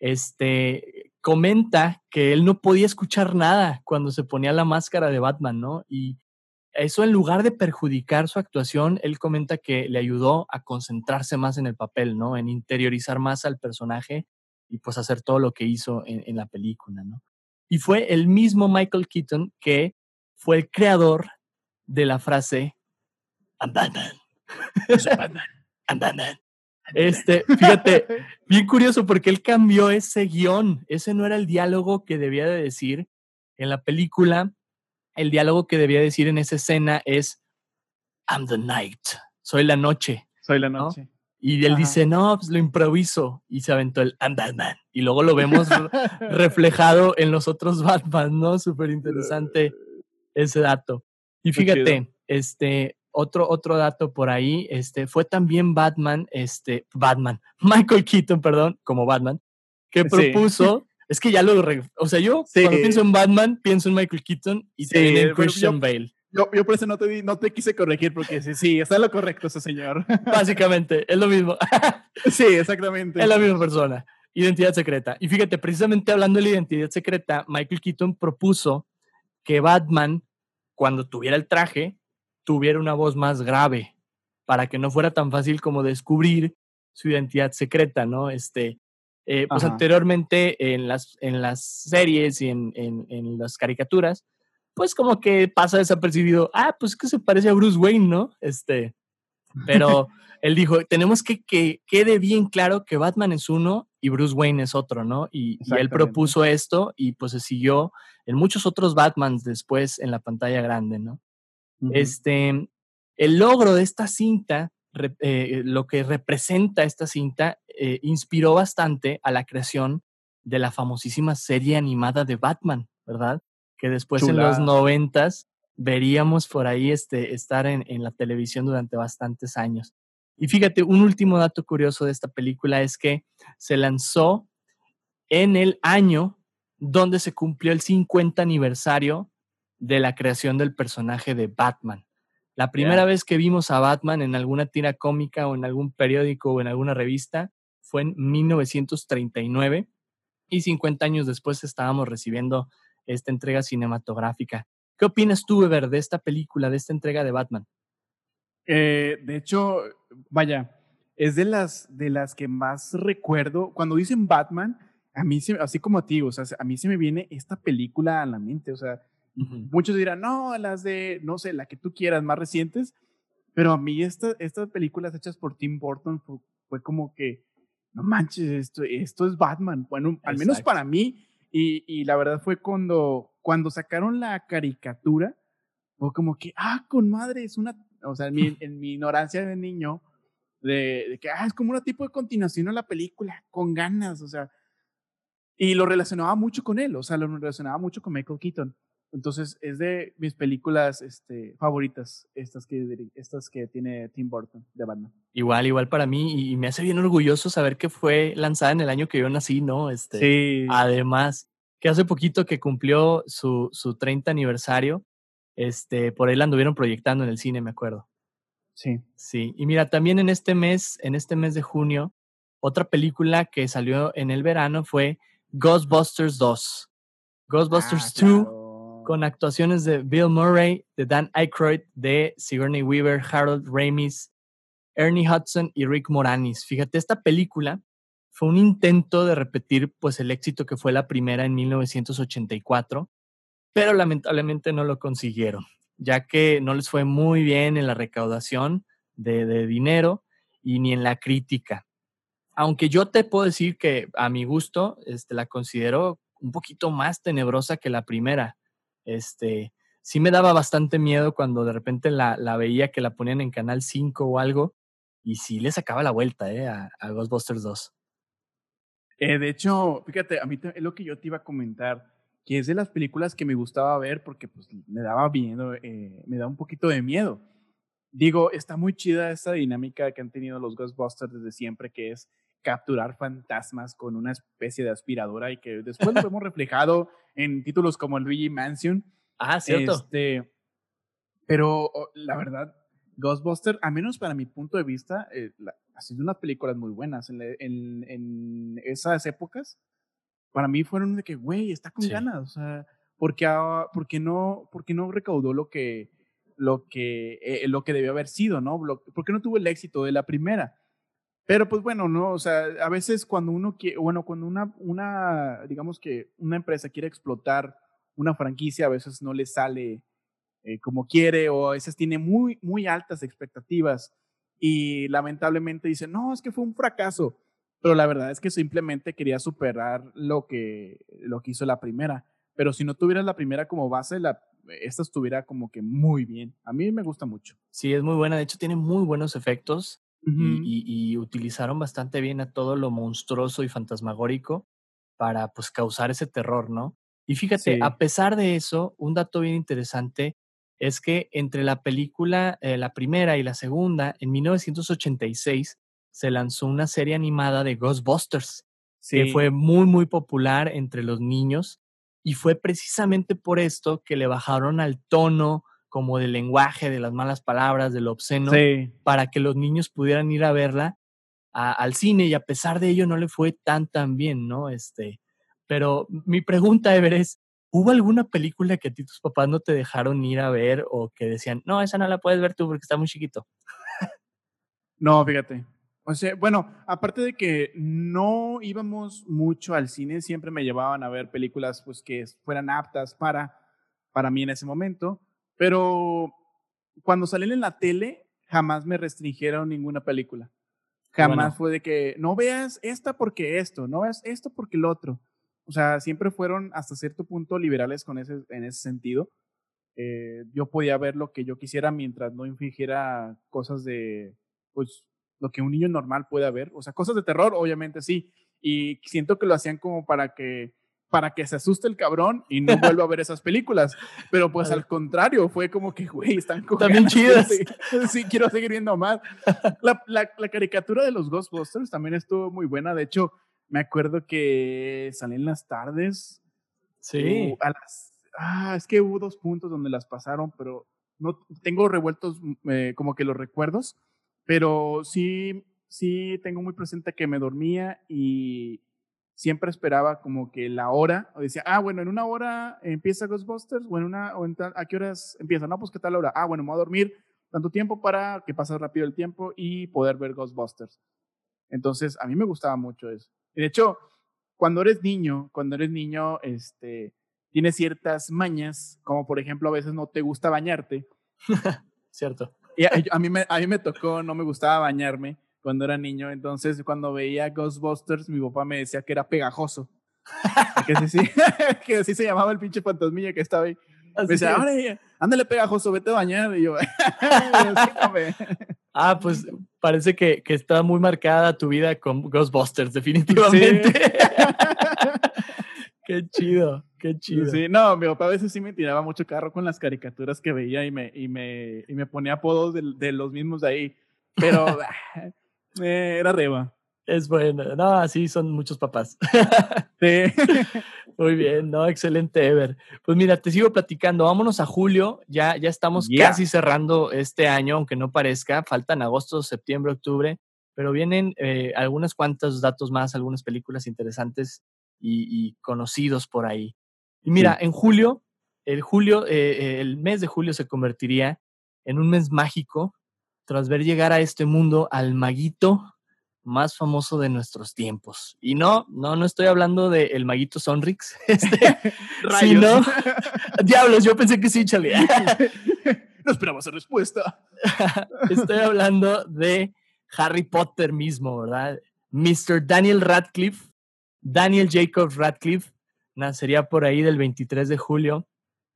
este, comenta que él no podía escuchar nada cuando se ponía la máscara de Batman, ¿no? Y eso en lugar de perjudicar su actuación, él comenta que le ayudó a concentrarse más en el papel, ¿no? En interiorizar más al personaje y pues hacer todo lo que hizo en, la película, ¿no? Y fue el mismo Michael Keaton que fue el creador de la frase I'm Batman. [laughs] Batman. I'm Batman. Este, fíjate, bien curioso porque él cambió ese guion. Ese no era el diálogo que debía de decir en la película el diálogo que debía decir en esa escena es I'm the night, soy la noche. Soy la noche. Y él dice, no, pues lo improviso. Y se aventó el I'm Batman. Y luego lo vemos [laughs] reflejado en los otros [laughs] Batman, ¿no? Súper interesante ese dato. Y fíjate, este, otro, otro dato por ahí, este, fue también Batman, este, Batman, [laughs] Michael Keaton, perdón, como Batman, que propuso es que ya lo. O sea, yo cuando pienso en Batman, pienso en Michael Keaton y también en Christian Bale. Yo, yo, por eso no te, no te quise corregir, porque sí, sí, está lo correcto ese señor. [laughs] Básicamente, es lo mismo. [laughs] sí, exactamente. Es la misma persona. Identidad secreta. Y fíjate, precisamente hablando de la identidad secreta, Michael Keaton propuso que Batman, cuando tuviera el traje, tuviera una voz más grave, para que no fuera tan fácil como descubrir su identidad secreta, ¿no? Este, eh, pues anteriormente en las, en las series y en, en, las caricaturas, pues como que pasa desapercibido, ah, pues que se parece a Bruce Wayne, ¿no? Este, pero [laughs] él dijo, tenemos que que quede bien claro que Batman es uno y Bruce Wayne es otro, ¿no? Y, él propuso esto y pues se siguió en muchos otros Batmans después en la pantalla grande, ¿no? Este, el logro de esta cinta eh, lo que representa esta cinta eh, inspiró bastante a la creación de la famosísima serie animada de Batman, ¿verdad? Que después en los noventas veríamos por ahí este, estar en, en la televisión durante bastantes años. Y fíjate, un último dato curioso de esta película es que se lanzó en el año donde se cumplió el 50 aniversario de la creación del personaje de Batman. La primera vez que vimos a Batman en alguna tira cómica o en algún periódico o en alguna revista fue en 1939 y 50 años después estábamos recibiendo esta entrega cinematográfica. ¿Qué opinas tú, Weber, de esta película, de esta entrega de Batman? Eh, de hecho, vaya, es de las, de las que más recuerdo. Cuando dicen Batman, a mí, así como a ti, o sea, a mí se me viene esta película a la mente, o sea, Muchos dirán, no, las de, no sé, la que tú quieras, más recientes. Pero a mí esta, estas películas hechas por Tim Burton fue, como que, no manches, esto, esto es Batman. Bueno, al menos para mí. Y, y, la verdad fue cuando, cuando sacaron la caricatura, fue como que, ah, con madre, es una, o sea, en mi, [laughs] en mi ignorancia de niño, de, de, que, ah, es como un tipo de continuación a la película, con ganas, o sea, y lo relacionaba mucho con él, o sea, lo relacionaba mucho con Michael Keaton. Entonces, es de mis películas este, favoritas, estas que, estas que tiene Tim Burton de Batman. Igual, igual para mí, y me hace bien orgulloso saber que fue lanzada en el año que yo nací, ¿no? Este, sí. Además, que hace poquito que cumplió su, su 30 aniversario, este, por ahí la anduvieron proyectando en el cine, me acuerdo. Sí. Sí, y mira, también en este mes, en este mes de junio, otra película que salió en el verano fue Ghostbusters 2. Ghostbusters 2 ah, con actuaciones de Bill Murray, de Dan Aykroyd, de Sigourney Weaver, Harold Ramis, Ernie Hudson y Rick Moranis. Fíjate, esta película fue un intento de repetir pues el éxito que fue la primera en 1984, pero lamentablemente no lo consiguieron, ya que no les fue muy bien en la recaudación de, dinero y ni en la crítica. Aunque yo te puedo decir que a mi gusto este, la considero un poquito más tenebrosa que la primera este, sí me daba bastante miedo cuando de repente la, la veía que la ponían en Canal 5 o algo, y sí le sacaba la vuelta eh, a, Ghostbusters 2. Eh, de hecho, fíjate, a mí es lo que yo te iba a comentar, que es de las películas que me gustaba ver porque pues, me daba miedo, eh, me da un poquito de miedo. Digo, está muy chida esta dinámica que han tenido los Ghostbusters desde siempre, que es capturar fantasmas con una especie de aspiradora y que después lo hemos reflejado en títulos como Luigi Mansion. Ah, cierto. Este, pero la verdad, Ghostbuster, a menos para mi punto de vista, eh, ha sido unas películas muy buenas en, en, esas épocas. para mí fueron de que, güey, está con ganas, o sea, porque, ah, porque, no, porque no recaudó lo que, lo que, eh, lo que debió haber sido, ¿no? porque no tuvo el éxito de la primera. Pero pues bueno, ¿no? O sea, a veces cuando uno quiere, bueno, cuando una, una, digamos que una empresa quiere explotar una franquicia, a veces no le sale eh, como quiere o a veces tiene muy, muy altas expectativas y lamentablemente dice, no, es que fue un fracaso. Pero la verdad es que simplemente quería superar lo que, lo que hizo la primera. Pero si no tuvieras la primera como base, la, esta estuviera como que muy bien. A mí me gusta mucho. Sí, es muy buena. De hecho, tiene muy buenos efectos y, utilizaron bastante bien a todo lo monstruoso y fantasmagórico para pues causar ese terror, ¿no? Y fíjate, a pesar de eso, un dato bien interesante es que entre la película, eh, la primera y la segunda, en 1986 se lanzó una serie animada de Ghostbusters, que fue muy, muy popular entre los niños. Y fue precisamente por esto que le bajaron al tono como del lenguaje, de las malas palabras, del obsceno, para que los niños pudieran ir a verla al cine y a pesar de ello no le fue tan tan bien, ¿no? Este, pero mi pregunta, Ever, es, ¿hubo alguna película que a ti tus papás no te dejaron ir a ver o que decían, no, esa no la puedes ver tú porque está muy chiquito? no, fíjate. O sea, bueno, aparte de que no íbamos mucho al cine, siempre me llevaban a ver películas pues que fueran aptas para, para mí en ese momento. Pero cuando salí en la tele, jamás me restringieron ninguna película. Jamás fue de que no veas esta porque esto, no veas esto porque el otro. O sea, siempre fueron hasta cierto punto liberales con ese, en ese sentido. Eh, yo podía ver lo que yo quisiera mientras no infringiera cosas de, pues, lo que un niño normal puede ver. O sea, cosas de terror, obviamente sí. Y siento que lo hacían como para que para que se asuste el cabrón y no vuelva a ver esas películas. Pero pues al contrario, fue como que, güey, están También chidas. Sí, quiero seguir viendo más. La, la, caricatura de los Ghostbusters también estuvo muy buena. De hecho, me acuerdo que salí en las tardes. Sí. A las, ah, es que hubo dos puntos donde las pasaron, pero no tengo revueltos eh, como que los recuerdos. Pero sí, sí tengo muy presente que me dormía y siempre esperaba como que la hora, o decía, ah, bueno, en una hora empieza Ghostbusters, o en una, o en ¿a qué horas empieza? No, pues qué tal hora. Ah, bueno, me voy a dormir tanto tiempo para que pase rápido el tiempo y poder ver Ghostbusters. Entonces, a mí me gustaba mucho eso. De hecho, cuando eres niño, cuando eres niño, este, tienes ciertas mañas, como por ejemplo, a veces no te gusta bañarte. [laughs] Cierto. Y a, mí me, a mí me tocó, no me gustaba bañarme cuando era niño. Entonces, cuando veía Ghostbusters, mi papá me decía que era pegajoso. [laughs] que, así, [laughs] que así se llamaba el pinche fantasmilla que estaba ahí. me decía, ándale pegajoso, vete a bañar. Y yo, [laughs] ah, pues parece que, que, está muy marcada tu vida con Ghostbusters, definitivamente. qué chido, qué chido. Sí, no, mi papá a veces sí me tiraba mucho carro con las caricaturas que veía y me, y me, y me ponía apodos de, de los mismos de ahí. Pero eh, era Reba. Es bueno. No, así son muchos papás. [laughs] Sí. Muy bien, no, excelente, Ever. Pues mira, te sigo platicando. Vámonos a julio. Ya, ya estamos casi cerrando este año, aunque no parezca. Faltan agosto, septiembre, octubre. Pero vienen eh, algunas cuantos datos más, algunas películas interesantes y, conocidos por ahí. Y mira, en julio, el julio, eh, el mes de julio se convertiría en un mes mágico tras ver llegar a este mundo al maguito más famoso de nuestros tiempos. Y no, no, no estoy hablando del el maguito Sonrix, [laughs] este, [laughs] sino, [laughs] diablos, yo pensé que sí, Charlie. no esperaba esa respuesta. estoy hablando de Harry Potter mismo, ¿verdad? Mr. Daniel Radcliffe, Daniel Jacob Radcliffe, nacería por ahí del 23 de julio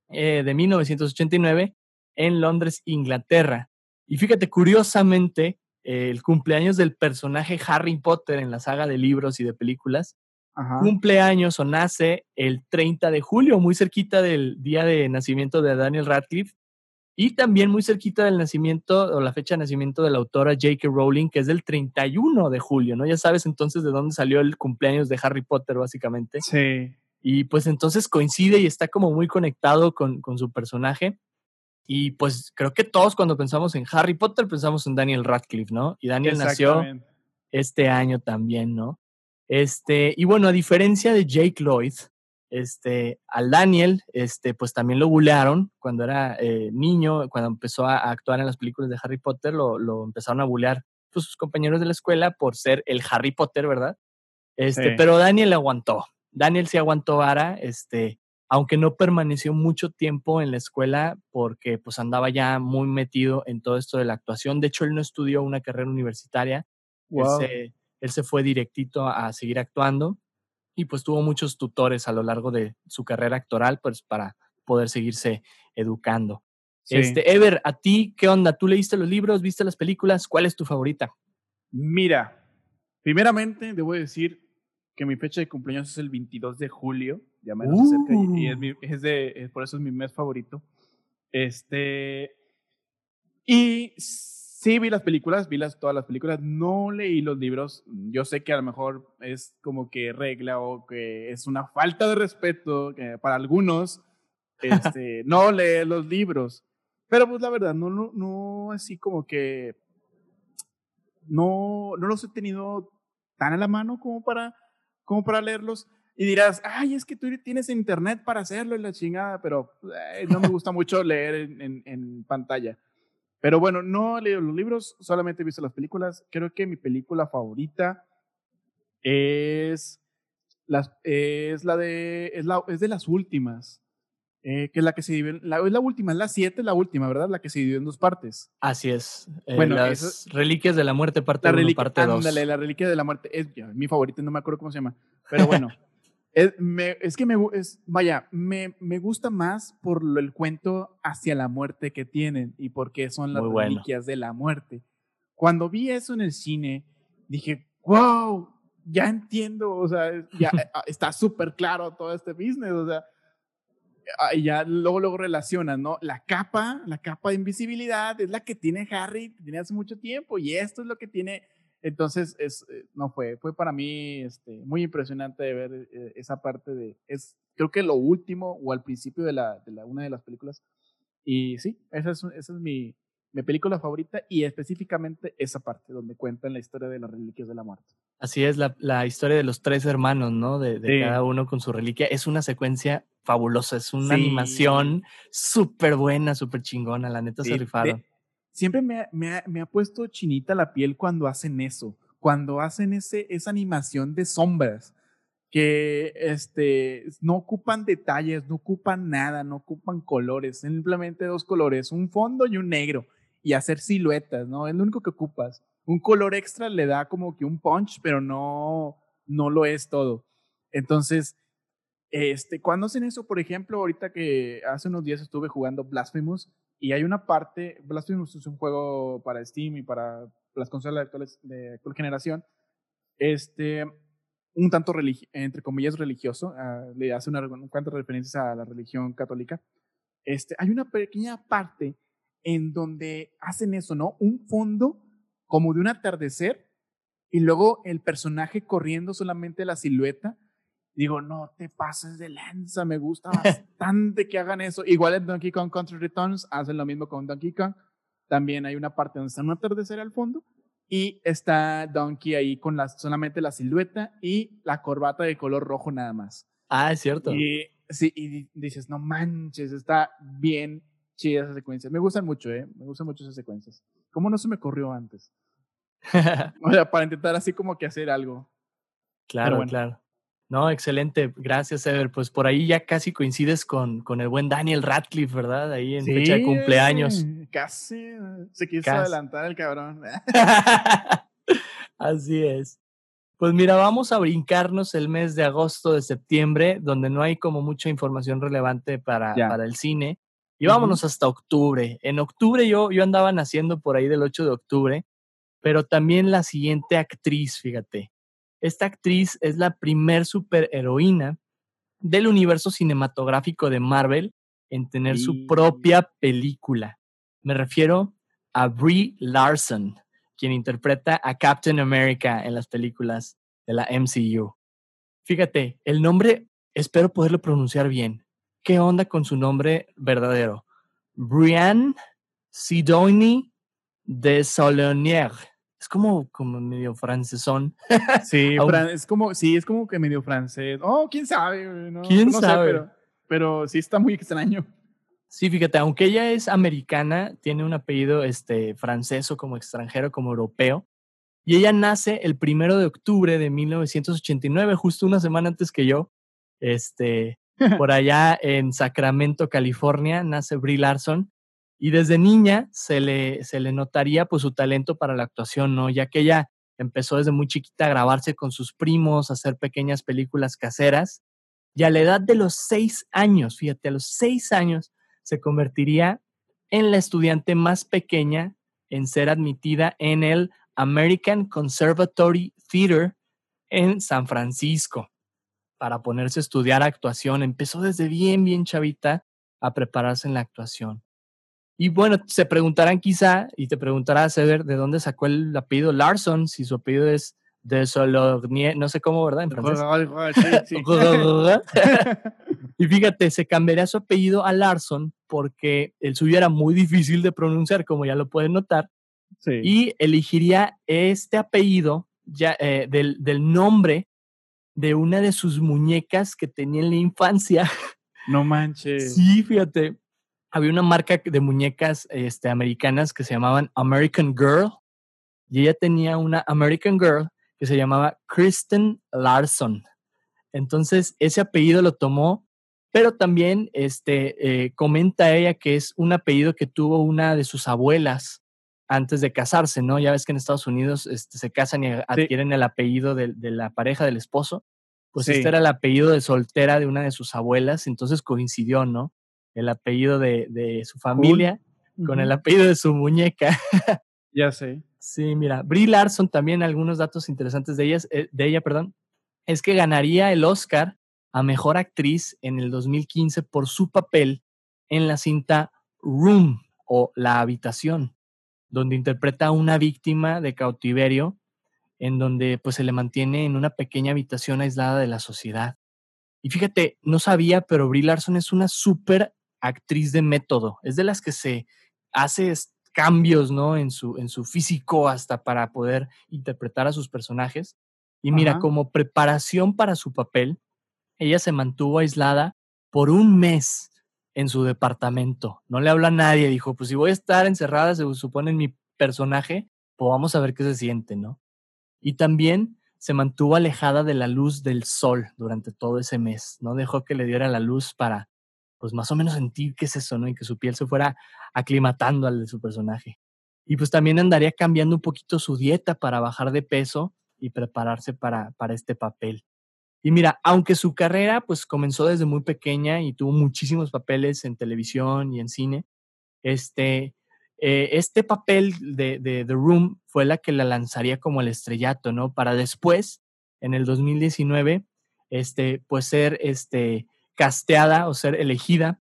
eh, de 1989 en Londres, Inglaterra. Y fíjate, curiosamente, el cumpleaños del personaje Harry Potter en la saga de libros y de películas, cumpleaños o nace el 30 de julio, muy cerquita del día de nacimiento de Daniel Radcliffe, y también muy cerquita del nacimiento o la fecha de nacimiento de la autora J.K. Rowling, que es del 31 de julio, ¿no? Ya sabes entonces de dónde salió el cumpleaños de Harry Potter, básicamente. Sí. Y pues entonces coincide y está como muy conectado con, con su personaje. Y pues creo que todos cuando pensamos en Harry Potter pensamos en Daniel Radcliffe, ¿no? Y Daniel nació este año también, ¿no? Este, y bueno, a diferencia de Jake Lloyd, este, al Daniel, este, pues también lo bulearon cuando era eh, niño, cuando empezó a, actuar en las películas de Harry Potter, lo, lo empezaron a bulear pues, sus compañeros de la escuela por ser el Harry Potter, ¿verdad? Este, Pero Daniel aguantó. Daniel sí aguantó vara, este, aunque no permaneció mucho tiempo en la escuela porque pues andaba ya muy metido en todo esto de la actuación. De hecho, él no estudió una carrera universitaria. Él, se, fue directito a seguir actuando y pues tuvo muchos tutores a lo largo de su carrera actoral pues para poder seguirse educando. Este, Ever, ¿a ti qué onda? ¿Tú leíste los libros, viste las películas? ¿Cuál es tu favorita? Mira, primeramente debo decir que mi fecha de cumpleaños es el 22 de julio, ya me acerca y, uh. es, de, por eso es mi mes favorito. Este, y sí vi las películas, vi las, todas las películas, no leí los libros. Yo sé que a lo mejor es como que regla o que es una falta de respeto para algunos [laughs] este, no leer los libros. Pero pues la verdad, no, no, no así como que no, no los he tenido tan a la mano como para como para leerlos. Y dirás, ay, es que tú tienes internet para hacerlo en la chingada, pero eh, no me gusta mucho leer en, en, pantalla. Pero bueno, no he leído los libros, solamente he visto las películas. Creo que mi película favorita es, las, es la de, es, la, es de las últimas. Eh, que es la que se divide, la, es la última, es la 7, la última, ¿verdad? La que se dividió en dos partes. Así es. Eh, bueno, las Reliquias de la Muerte, parte 1, parte 2. Ándale, la Reliquia de la Muerte es mi favorita, no me acuerdo cómo se llama. Pero bueno, [laughs] es, es, que me, es, vaya, me, me, gusta más por el cuento hacia la muerte que tienen y porque son las Reliquias de la Muerte. Cuando vi eso en el cine, dije, wow, ya entiendo, o sea, ya [laughs] está súper claro todo este business, o sea Ah, y ya luego, luego relacionas, ¿no? La capa, la capa de invisibilidad es la que tiene Harry, tiene hace mucho tiempo, y esto es lo que tiene. Entonces, es, eh, no fue, fue para mí este, muy impresionante ver eh, esa parte de, es creo que lo último o al principio de, la, de la, una de las películas. Y sí, esa es, esa es mi, mi película favorita y específicamente esa parte donde cuentan la historia de las reliquias de la muerte. Así es, la, la historia de los tres hermanos, ¿no? De, de cada uno con su reliquia. Es una secuencia fabulosa, es una animación súper buena, súper chingona, la neta se rifaron. siempre me, me, me, ha puesto chinita la piel cuando hacen eso, cuando hacen ese, esa animación de sombras que este, no ocupan detalles, no ocupan nada, no ocupan colores, simplemente dos colores, un fondo y un negro y hacer siluetas, ¿no? Es lo único que ocupas. Un color extra le da como que un punch, pero no, no lo es todo. Entonces, este, cuando hacen eso, por ejemplo, ahorita que hace unos días estuve jugando Blasphemous y hay una parte, Blasphemous es un juego para Steam y para las consolas actuales de actual generación, este, un tanto, entre comillas, religioso, uh, le hace una, cuantas referencias a la religión católica. Este, hay una pequeña parte en donde hacen eso, ¿no? Un fondo como de un atardecer y luego el personaje corriendo solamente la silueta. Digo, no te pases de lanza, me gusta [laughs] bastante que hagan eso. Igual en Donkey Kong Country Returns hacen lo mismo con Donkey Kong. También hay una parte donde está un atardecer al fondo y está Donkey ahí con la, solamente la silueta y la corbata de color rojo nada más. Ah, es cierto. Y, sí, y dices, no manches, está bien chida esa secuencia. Me gustan mucho, ¿eh? Me gustan mucho esas secuencias. ¿Cómo no se me corrió antes? [laughs] o sea, para intentar así como que hacer algo. Claro, claro. No, excelente. Gracias, Ever. Pues por ahí ya casi coincides con, con el buen Daniel Radcliffe, ¿verdad? Ahí en fecha de cumpleaños. Casi. Se quiso adelantar el cabrón. [laughs] Así es. Pues mira, vamos a brincarnos el mes de agosto, de septiembre, donde no hay como mucha información relevante para, para el cine. Y vámonos hasta octubre. En octubre yo, yo andaba naciendo por ahí del 8 de octubre, pero también la siguiente actriz, fíjate. Esta actriz es la primer superheroína del universo cinematográfico de Marvel en tener su propia película. Me refiero a Brie Larson, quien interpreta a Captain America en las películas de la MCU. Fíjate, el nombre espero poderlo pronunciar bien. ¿Qué onda con su nombre verdadero? Brian Sidonie de Solonier. Es como, como medio francesón. [laughs] Sí, es como, sí, es como que medio francés. Oh, quién sabe, no, ¿Quién sabe? pero, pero sí está muy extraño. Sí, fíjate, aunque ella es americana, tiene un apellido este, francés o como extranjero, como europeo. Y ella nace el primero de octubre de 1989, justo una semana antes que yo. Este, [laughs] por allá en Sacramento, California, nace Brie Larson. Y desde niña se le, se le notaría pues su talento para la actuación, ¿no? Ya que ella empezó desde muy chiquita a grabarse con sus primos, a hacer pequeñas películas caseras. Y a la edad de los seis años, fíjate, a los seis años, se convertiría en la estudiante más pequeña en ser admitida en el American Conservatory Theater en San Francisco para ponerse a estudiar actuación. Empezó desde bien, bien chavita a prepararse en la actuación. Y bueno, se preguntarán quizá, y te preguntará Ceder, ¿de dónde sacó el apellido Larson? Si su apellido es de Solognie, no sé cómo, ¿verdad? En francés. y fíjate, se cambiaría su apellido a Larson porque el suyo era muy difícil de pronunciar, como ya lo pueden notar. Y elegiría este apellido ya, eh, del, del nombre de una de sus muñecas que tenía en la infancia. No manches. Sí, fíjate había una marca de muñecas este, americanas que se llamaban American Girl y ella tenía una American Girl que se llamaba Kristen Larson. Entonces, ese apellido lo tomó, pero también este, eh, comenta ella que es un apellido que tuvo una de sus abuelas antes de casarse, ¿no? Ya ves que en Estados Unidos este, se casan y adquieren el apellido de, de, la pareja del esposo. Pues este era el apellido de soltera de una de sus abuelas, entonces coincidió, ¿no? el apellido de, su familia con el apellido de su muñeca. [laughs] ya sé. Sí, mira, Brie Larson también algunos datos interesantes de, ella, eh, de ella, perdón, es que ganaría el Oscar a Mejor Actriz en el 2015 por su papel en la cinta Room o La Habitación, donde interpreta a una víctima de cautiverio en donde pues se le mantiene en una pequeña habitación aislada de la sociedad. Y fíjate, no sabía, pero Brie Larson es una súper actriz de método, es de las que se hace cambios, ¿no? En su, en su físico hasta para poder interpretar a sus personajes. Y mira, como preparación para su papel, ella se mantuvo aislada por un mes en su departamento. No le habla a nadie. Dijo, pues si voy a estar encerrada, se supone en mi personaje, pues vamos a ver qué se siente, ¿no? Y también se mantuvo alejada de la luz del sol durante todo ese mes. No dejó que le diera la luz para pues más o menos sentir qué es eso, ¿no? Y que su piel se fuera aclimatando al de su personaje. Y pues también andaría cambiando un poquito su dieta para bajar de peso y prepararse para, para este papel. Y mira, aunque su carrera pues comenzó desde muy pequeña y tuvo muchísimos papeles en televisión y en cine, este, eh, este papel de, de, The Room fue la que la lanzaría como el estrellato, ¿no? Para después, en el 2019, este, pues ser este, casteada o ser elegida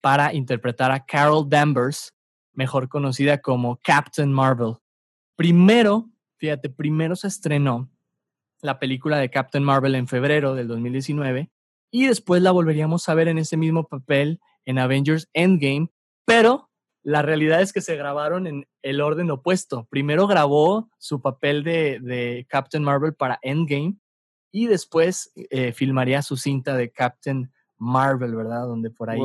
para interpretar a Carol Danvers, mejor conocida como Captain Marvel. Primero, fíjate, primero se estrenó la película de Captain Marvel en febrero del 2019 y después la volveríamos a ver en ese mismo papel en Avengers Endgame, pero la realidad es que se grabaron en el orden opuesto. Primero grabó su papel de, Captain Marvel para Endgame y después eh, filmaría su cinta de Captain Marvel, ¿verdad? Donde por ahí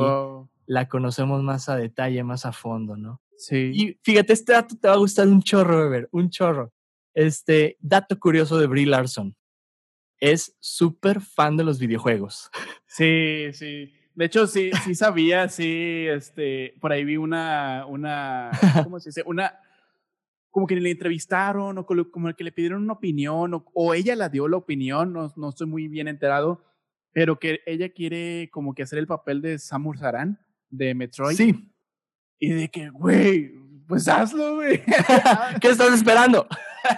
la conocemos más a detalle, más a fondo, ¿no? Sí. Y fíjate, este dato te va a gustar un chorro, Weber, un chorro. Este dato curioso de Brie Larson. Es súper fan de los videojuegos. [laughs] Sí, sí. De hecho, sí, sí sabía, sí, este, por ahí vi una, una, ¿cómo se dice? Una, como que le entrevistaron o como que le pidieron una opinión o, o ella la dio la opinión, no, no estoy muy bien enterado, pero que ella quiere como que hacer el papel de Samus Aran de Metroid. Sí. Y de que, güey, pues hazlo, güey. [laughs] ¿Qué estás esperando?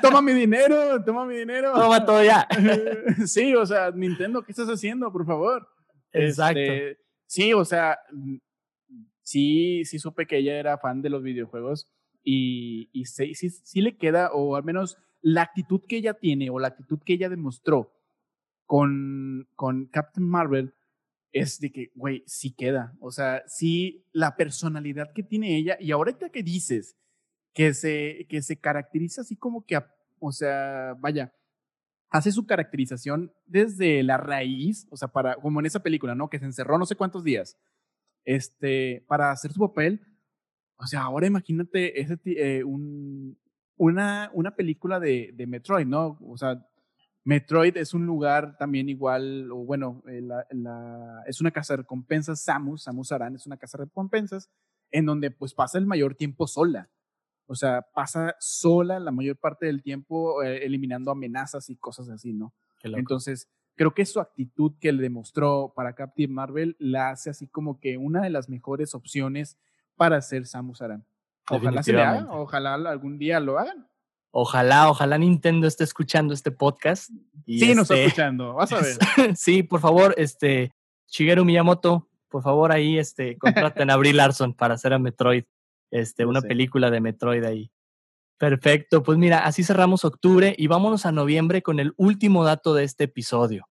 Toma mi dinero, toma mi dinero. Toma todo ya. [laughs] sí, o sea, Nintendo, ¿qué estás haciendo, por favor? Exacto. Este, sí, o sea, sí, sí supe que ella era fan de los videojuegos y, y sí, sí, sí le queda, o al menos la actitud que ella tiene o la actitud que ella demostró con, con Captain Marvel es de que, güey, sí queda. O sea, sí, la personalidad que tiene ella. Y ahorita que dices que se, que se caracteriza así como que, o sea, vaya, hace su caracterización desde la raíz, o sea, para, como en esa película, ¿no? Que se encerró no sé cuántos días, este, para hacer su papel. O sea, ahora imagínate ese, eh, un, una, una película de, de Metroid, ¿no? O sea, Metroid es un lugar también igual, o bueno, eh, la, es una casa de recompensas, Samus, Samus Aran es una casa de recompensas, en donde pues pasa el mayor tiempo sola. O sea, pasa sola la mayor parte del tiempo eh, eliminando amenazas y cosas así, ¿no? Entonces, creo que su actitud que le demostró para Captain Marvel la hace así como que una de las mejores opciones para ser Samus Aran. Ojalá se le haga, ojalá algún día lo hagan. Ojalá, ojalá Nintendo esté escuchando este podcast. Y sí, nos está este escuchando, vas a ver. [laughs] sí, por favor, este, Shigeru Miyamoto, por favor ahí, este, contraten a Brie Larson para hacer a Metroid, este, una película de Metroid ahí. Perfecto, pues mira, así cerramos octubre y vámonos a noviembre con el último dato de este episodio.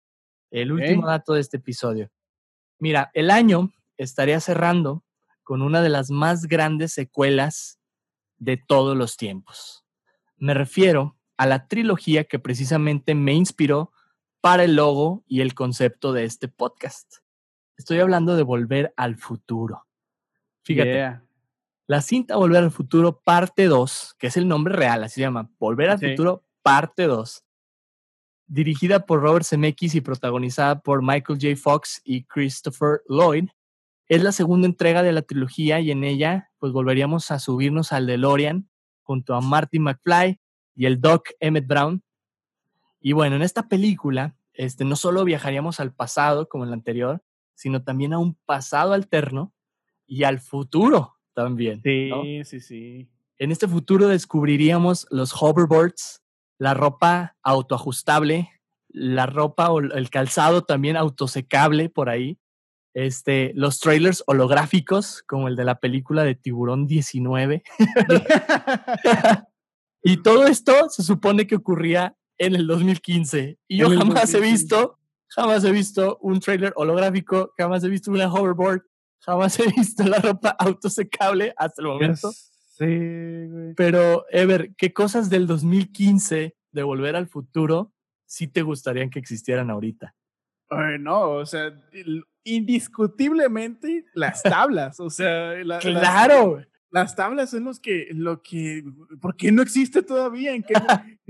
El último dato de este episodio. Mira, el año estaría cerrando con una de las más grandes secuelas de todos los tiempos. Me refiero a la trilogía que precisamente me inspiró para el logo y el concepto de este podcast. Estoy hablando de Volver al Futuro. Fíjate, la cinta Volver al Futuro parte 2, que es el nombre real, así se llama, Volver al Futuro parte 2, dirigida por Robert Zemeckis y protagonizada por Michael J. Fox y Christopher Lloyd, es la segunda entrega de la trilogía y en ella pues volveríamos a subirnos al DeLorean junto a Marty McFly y el Doc Emmett Brown. Y bueno, en esta película, este, no solo viajaríamos al pasado como en la anterior, sino también a un pasado alterno y al futuro también. Sí, sí, sí. En este futuro descubriríamos los hoverboards, la ropa autoajustable, la ropa o el calzado también autosecable por ahí, este, los trailers holográficos, como el de la película de Tiburón 19. [laughs] [laughs] y todo esto se supone que ocurría en el 2015. Y yo jamás he visto, jamás he visto un trailer holográfico, jamás he visto una hoverboard, jamás he visto la ropa [laughs] autosecable hasta el momento. Sí, güey. Pero, Ever, ¿qué cosas del 2015 de Volver al Futuro sí te gustarían que existieran ahorita? Ay, no, o sea, indiscutiblemente las [laughs] tablas, o sea, claro. Las, tablas son los que, lo que, ¿por qué no existe todavía? ¿En qué,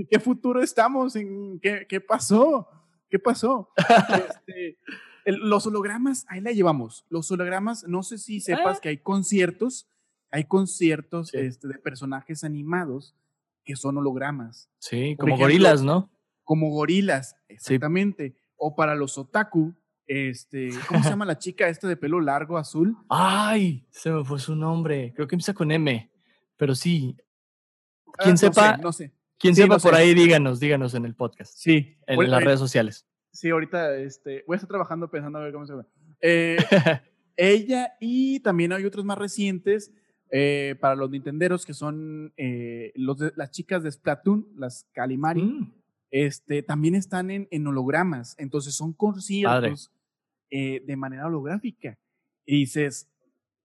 qué futuro estamos? ¿En qué, qué pasó? ¿Qué pasó? [laughs] Este, los hologramas, ahí la llevamos. Los hologramas, no sé si sepas ah. que hay conciertos, hay conciertos este, de personajes animados que son hologramas. Sí, como gorilas, ¿no? Como gorilas, exactamente. O para los otaku, este, ¿cómo se [laughs] llama la chica esta de pelo largo azul? Ay, se me fue su nombre. Creo que empieza con M, pero sí. Ah, quien sepa, no sé. Quien sepa por ahí, díganos, díganos en el podcast. Sí. En las redes sociales. Sí, ahorita este, voy a estar trabajando pensando a ver cómo se llama. Eh, [laughs] ella y también hay otros más recientes eh, para los nintenderos que son eh, los las chicas de Splatoon, las Calimari. Mm. Este, también están en, en, hologramas, entonces son conciertos de manera holográfica. Y dices,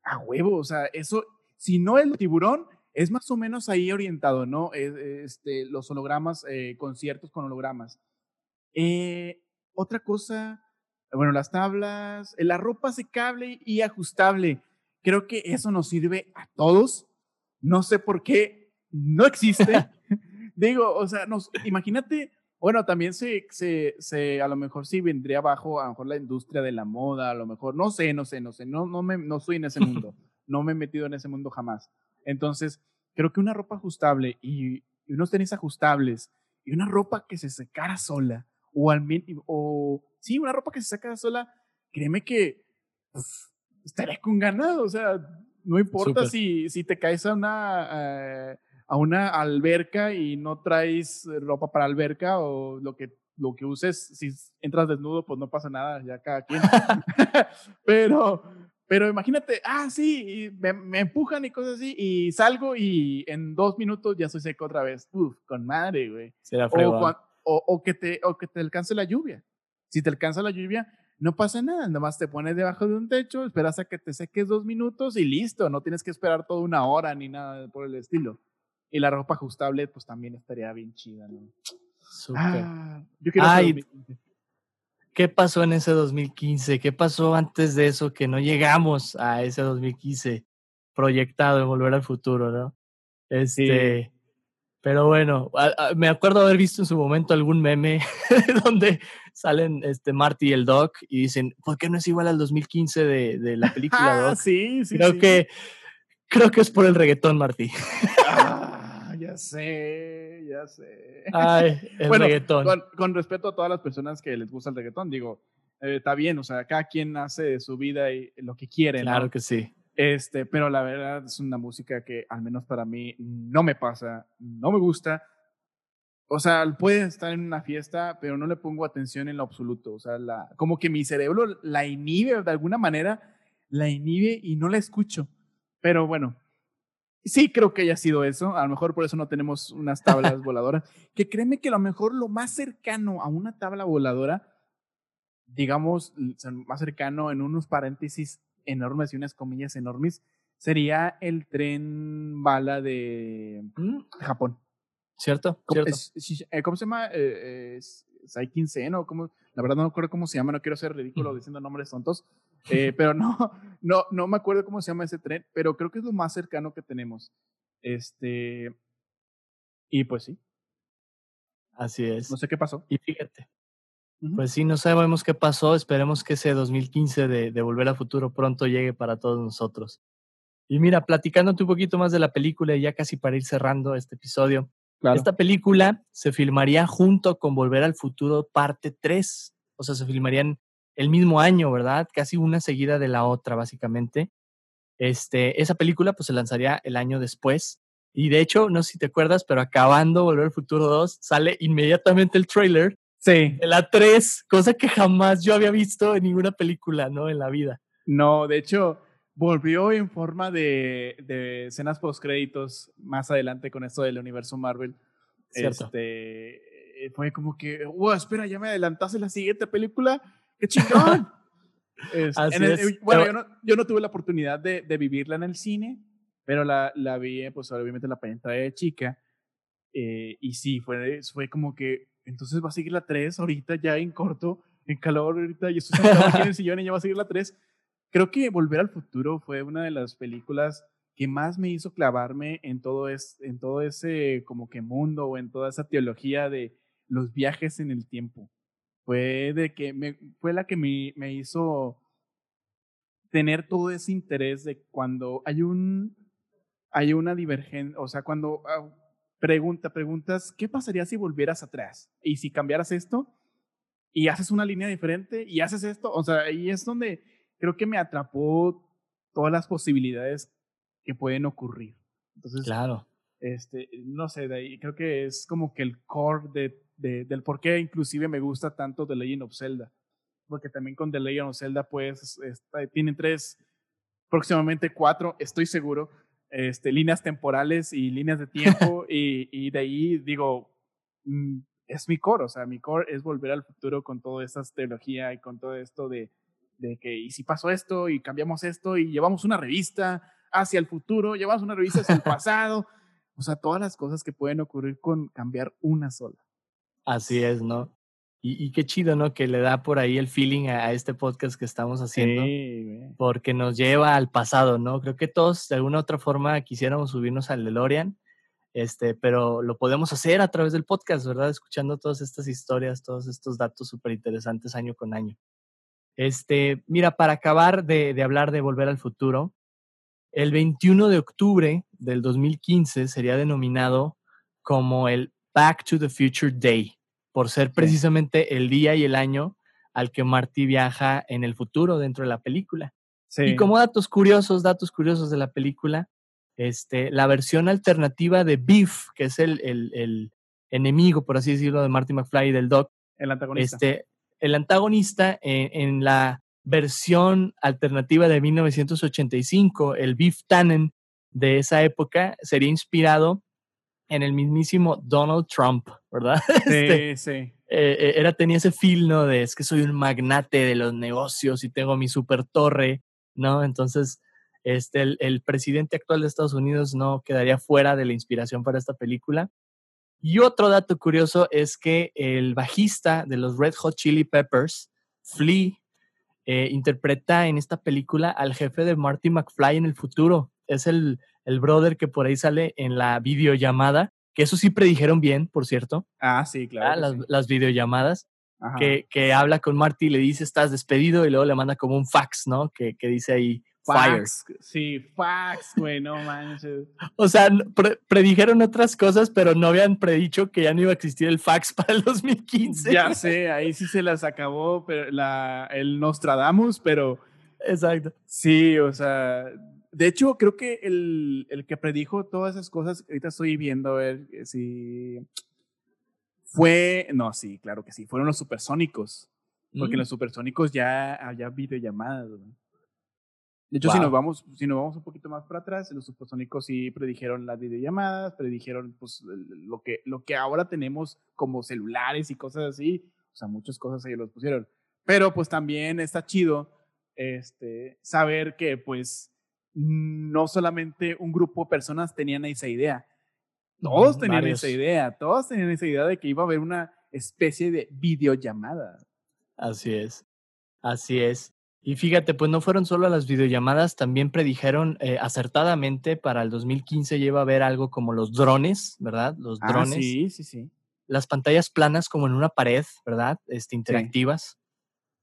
a huevo, o sea, eso, si no el tiburón, es más o menos ahí orientado, ¿no? Este, los hologramas, eh, conciertos con hologramas. Eh, otra cosa, bueno, las tablas, la ropa secable y ajustable. Creo que eso nos sirve a todos. No sé por qué no existe. [laughs] Digo, o sea, nos, imagínate bueno, también se, se, se, a lo mejor sí vendría abajo, a lo mejor la industria de la moda, a lo mejor, no sé, no sé, no sé, no, no, me, no estoy en ese mundo, [laughs] no me he metido en ese mundo jamás. Entonces, creo que una ropa ajustable y, unos tenis ajustables y una ropa que se secara sola, o al o sí, una ropa que se secara sola, créeme que estaré con ganado, o sea, no importa si, si te caes a una... Eh, a una alberca y no traes ropa para alberca o lo que, lo que uses, si entras desnudo, pues no pasa nada, ya cada quien. [laughs] [laughs] pero, pero imagínate, ah, sí, me, empujan y cosas así, y salgo y en dos minutos ya soy seco otra vez. Uf, con madre, güey. O, o, o, que te, o que te alcance la lluvia. Si te alcanza la lluvia, no pasa nada, nomás te pones debajo de un techo, esperas a que te seques dos minutos y listo, no tienes que esperar toda una hora ni nada por el estilo. Y la ropa ajustable, pues también estaría bien chida, ¿no? Súper. Ah, yo quiero Ay, ese 2015. ¿Qué pasó en ese 2015? ¿Qué pasó antes de eso que no llegamos a ese 2015 proyectado de volver al futuro, no? Este, pero bueno, a- a- me acuerdo haber visto en su momento algún meme [laughs] donde salen este Marty y el Doc y dicen, ¿por qué no es igual al 2015 de, de la película Ah, Doc? sí, sí. creo sí. que creo que es por el reggaetón, Marty. Ah, ya sé, ya sé. Ay, el bueno, reggaetón. Con, con respeto a todas las personas que les gusta el reggaetón, digo, eh, está bien, o sea, cada quien hace de su vida y lo que quiere, ¿no? Claro que sí. Este, pero la verdad es una música que al menos para mí no me pasa, no me gusta. O sea, puede estar en una fiesta, pero no le pongo atención en lo absoluto. O sea, la, como que mi cerebro la inhibe de alguna manera, la inhibe y no la escucho. Pero bueno, sí creo que haya sido eso. A lo mejor por eso no tenemos unas tablas [laughs] voladoras. Que créeme que a lo mejor lo más cercano a una tabla voladora, digamos, más cercano en unos paréntesis enormes y unas comillas enormes, sería el tren bala de Mm, Japón. ¿Cierto? ¿Cómo, ¿Cierto? es- eh, ¿cómo se llama? Eh, es- Saikin Sen o cómo? La verdad no me acuerdo cómo se llama, no quiero ser ridículo diciendo nombres tontos, eh, [laughs] pero no, no, no me acuerdo cómo se llama ese tren, pero creo que es lo más cercano que tenemos. Este, y pues sí, Así es. no sé qué pasó. Y fíjate. Pues sí, no sabemos qué pasó. Esperemos que ese 2015 de, de Volver al Futuro pronto llegue para todos nosotros. Y mira, platicándote un poquito más de la película, y ya casi para ir cerrando este episodio. Claro. Esta película se filmaría junto con Volver al Futuro parte 3. O sea, se filmarían el mismo año, ¿verdad? Casi una seguida de la otra, básicamente. Este, esa película pues se lanzaría el año después. Y de hecho, no sé si te acuerdas, pero acabando Volver al Futuro 2, sale inmediatamente el trailer Sí, de la 3, cosa que jamás yo había visto en ninguna película, ¿no? En la vida. no, de hecho, volvió en forma de, de escenas postcréditos más adelante con esto del universo Marvel. Cierto. Este, eh, fue como que, wow, espera, ya me adelantaste la siguiente película. ¡Qué chingón! Es- [laughs] Así en el- es, bueno, pero- yo no, yo no tuve la oportunidad de, de vivirla en el cine, pero la, la vi, eh, pues obviamente en la pantalla de chica. eh, y sí, fue, fue como que, entonces va a seguir la 3 ahorita ya en corto, en calor ahorita, y estoy sentado aquí en el [laughs] sillón y ya va a seguir la 3. Creo que Volver al Futuro fue una de las películas que más me hizo clavarme en todo, es, en todo ese como que mundo o en toda esa teología de los viajes en el tiempo. Fue, de que me, fue la que me, me hizo tener todo ese interés de cuando hay un hay una divergencia, o sea, cuando ah, pregunta, preguntas, ¿qué pasaría si volvieras atrás? Y si cambiaras esto y haces una línea diferente y haces esto, o sea, ahí es donde creo que me atrapó todas las posibilidades que pueden ocurrir. Entonces, Claro. este, no sé, de ahí creo que es como que el core de, de- del por qué inclusive me gusta tanto The Legend of Zelda. Porque también con The Legend of Zelda, pues, está- tienen tres, próximamente cuatro, estoy seguro, este, líneas temporales y líneas de tiempo. [laughs] y, y de ahí digo, mm, es mi core, o sea, mi core es volver al futuro con toda esta teología y con todo esto de, de que, y si pasó esto y cambiamos esto y llevamos una revista hacia el futuro, llevamos una revista hacia el [laughs] pasado. O sea, todas las cosas que pueden ocurrir con cambiar una sola. Así es, ¿no? Y, y qué chido, ¿no? Que le da por ahí el feeling a, a este podcast que estamos haciendo. Sí, porque nos lleva al pasado, ¿no? Creo que todos de alguna u otra forma quisiéramos subirnos al DeLorean, este, pero lo podemos hacer a través del podcast, ¿verdad? Escuchando todas estas historias, todos estos datos súper interesantes año con año. Este, mira, para acabar de, de hablar de Volver al Futuro, el 21 de octubre del 2015 sería denominado como el Back to the Future Day, por ser precisamente el día y el año al que Marty viaja en el futuro dentro de la película. Sí. Y como datos curiosos, datos curiosos de la película, este, la versión alternativa de Beef, que es el, el, el enemigo, por así decirlo, de Marty McFly y del Doc, el antagonista. este, el antagonista en, en la versión alternativa de 1985, el Beef Tannen de esa época, sería inspirado en el mismísimo Donald Trump, ¿verdad? [laughs] Este, sí, sí. eh, era, tenía ese feel, ¿no? De es que soy un magnate de los negocios y tengo mi super torre, ¿no? Entonces, este, el, el, presidente actual de Estados Unidos no quedaría fuera de la inspiración para esta película. Y otro dato curioso es que el bajista de los Red Hot Chili Peppers, Flea, eh, interpreta en esta película al jefe de Marty McFly en el futuro. Es el, el brother que por ahí sale en la videollamada, que eso sí predijeron bien, por cierto. Ah, sí, claro. las, las, videollamadas. Que, que, habla con Marty y le dice estás despedido y luego le manda como un fax, ¿no? Que, que dice ahí Fax, sí, fax, güey, no manches. O sea, predijeron otras cosas, pero no habían predicho que ya no iba a existir el fax [laughs] para el 2015. Ya sé, ahí sí se las acabó pero la, el Nostradamus, pero... Exacto. Sí, o sea, de hecho, creo que el, el que predijo todas esas cosas, ahorita estoy viendo a ver si fue, no, sí, claro que sí, fueron los supersónicos, porque mm. los supersónicos ya había videollamadas. ¿no? De hecho, si, nos vamos, si nos vamos un poquito más para atrás, los supersónicos sí predijeron las videollamadas, predijeron pues, lo, que, lo que ahora tenemos como celulares y cosas así. O sea, muchas cosas ellos los pusieron. Pero pues también está chido este, saber que pues no solamente un grupo de personas tenían esa idea. Todos tenían esa idea, todos tenían esa idea de que iba a haber una especie de videollamada. Así es, así es. Y fíjate, pues no fueron solo las videollamadas, también predijeron eh, acertadamente para el 2015 lleva a haber algo como los drones, ¿verdad? Los ah, drones. sí, sí, sí. Las pantallas planas como en una pared, ¿verdad? Este, interactivas.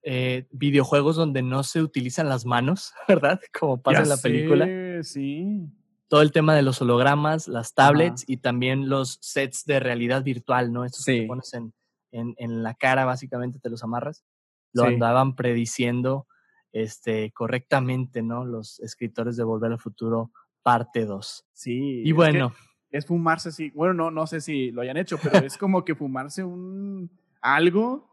Eh, videojuegos donde no se utilizan las manos, [laughs] ¿verdad? Como pasa en la película. Sí. Todo el tema de los hologramas, las tablets y también los sets de realidad virtual, ¿no? Estos que pones en, en, en, la cara, básicamente te los amarras. Lo andaban prediciendo este, correctamente, ¿no? Los escritores de Volver al Futuro, parte 2. Sí. Y bueno. Es, fumarse, sí. Bueno, no, no sé si lo hayan hecho, pero es como que fumarse un algo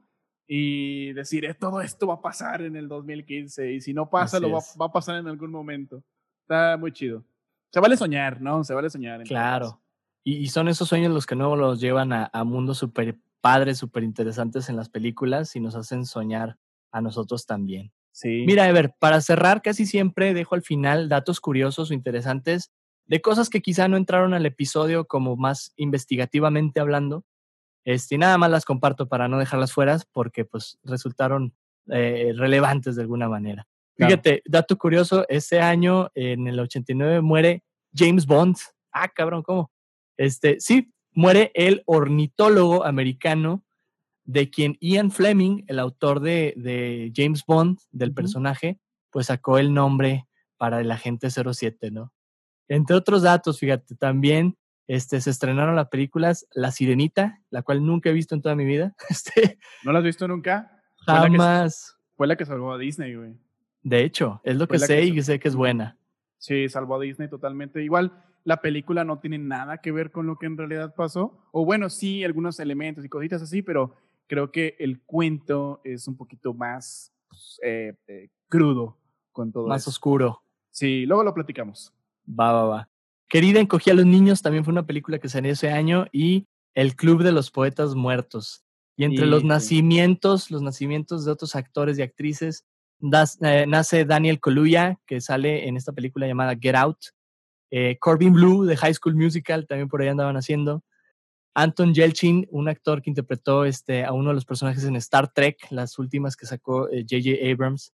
y decir, eh, todo esto va a pasar en el 2015 y si no pasa, lo va, va, a pasar en algún momento. Está muy chido. Se vale soñar, ¿no? Se vale soñar. Claro. Y, son esos sueños los que luego los llevan a, a mundos súper padres, súper interesantes en las películas y nos hacen soñar a nosotros también. Mira, Ever, para cerrar, casi siempre dejo al final datos curiosos o interesantes de cosas que quizá no entraron al episodio como más investigativamente hablando. Este, y nada más las comparto para no dejarlas fuera porque pues resultaron eh, relevantes de alguna manera. Fíjate, dato curioso, ese año, en el 89, muere James Bond. Ah, cabrón, ¿cómo? Este, sí, muere el ornitólogo americano de quien Ian Fleming, el autor de, James Bond, del personaje, pues sacó el nombre para el agente 07, ¿no? Entre otros datos, fíjate, también este, se estrenaron las películas La Sirenita, la cual nunca he visto en toda mi vida. [laughs] Este, ¿No la has visto nunca? Jamás. Fue la que, salvó a Disney, güey. De hecho, es lo que sé y sé que es buena. Sí, salvó a Disney totalmente. Igual, la película no tiene nada que ver con lo que en realidad pasó. O bueno, sí, algunos elementos y cositas así, pero creo que el cuento es un poquito más pues, eh, eh, crudo con todo Más oscuro. Sí, luego lo platicamos. Va, va, va. Querida encogía a los niños también fue una película que salió ese año y El Club de los Poetas Muertos. Y entre los nacimientos, los nacimientos de otros actores y actrices, eh, nace Daniel Kaluuya, que sale en esta película llamada Get Out. Corbin Blue de High School Musical, también por ahí andaban haciendo. Anton Yelchin, un actor que interpretó este, a uno de los personajes en Star Trek, las últimas que sacó J.J. Eh, Abrams.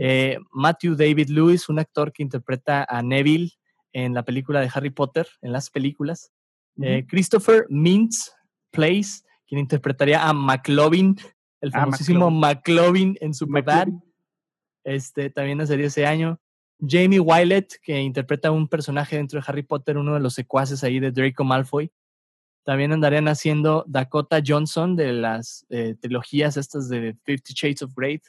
Eh, Matthew David Lewis, un actor que interpreta a Neville en la película de Harry Potter, en las películas. Eh, Christopher Mintz Place, quien interpretaría a McLovin, el ah, famosísimo McLovin. en Superbad. Este, también nacería ese año. Jamie Wylett, que interpreta un personaje dentro de Harry Potter, uno de los secuaces ahí de Draco Malfoy. También andarían haciendo Dakota Johnson de las eh, trilogías estas de Fifty Shades of Grey.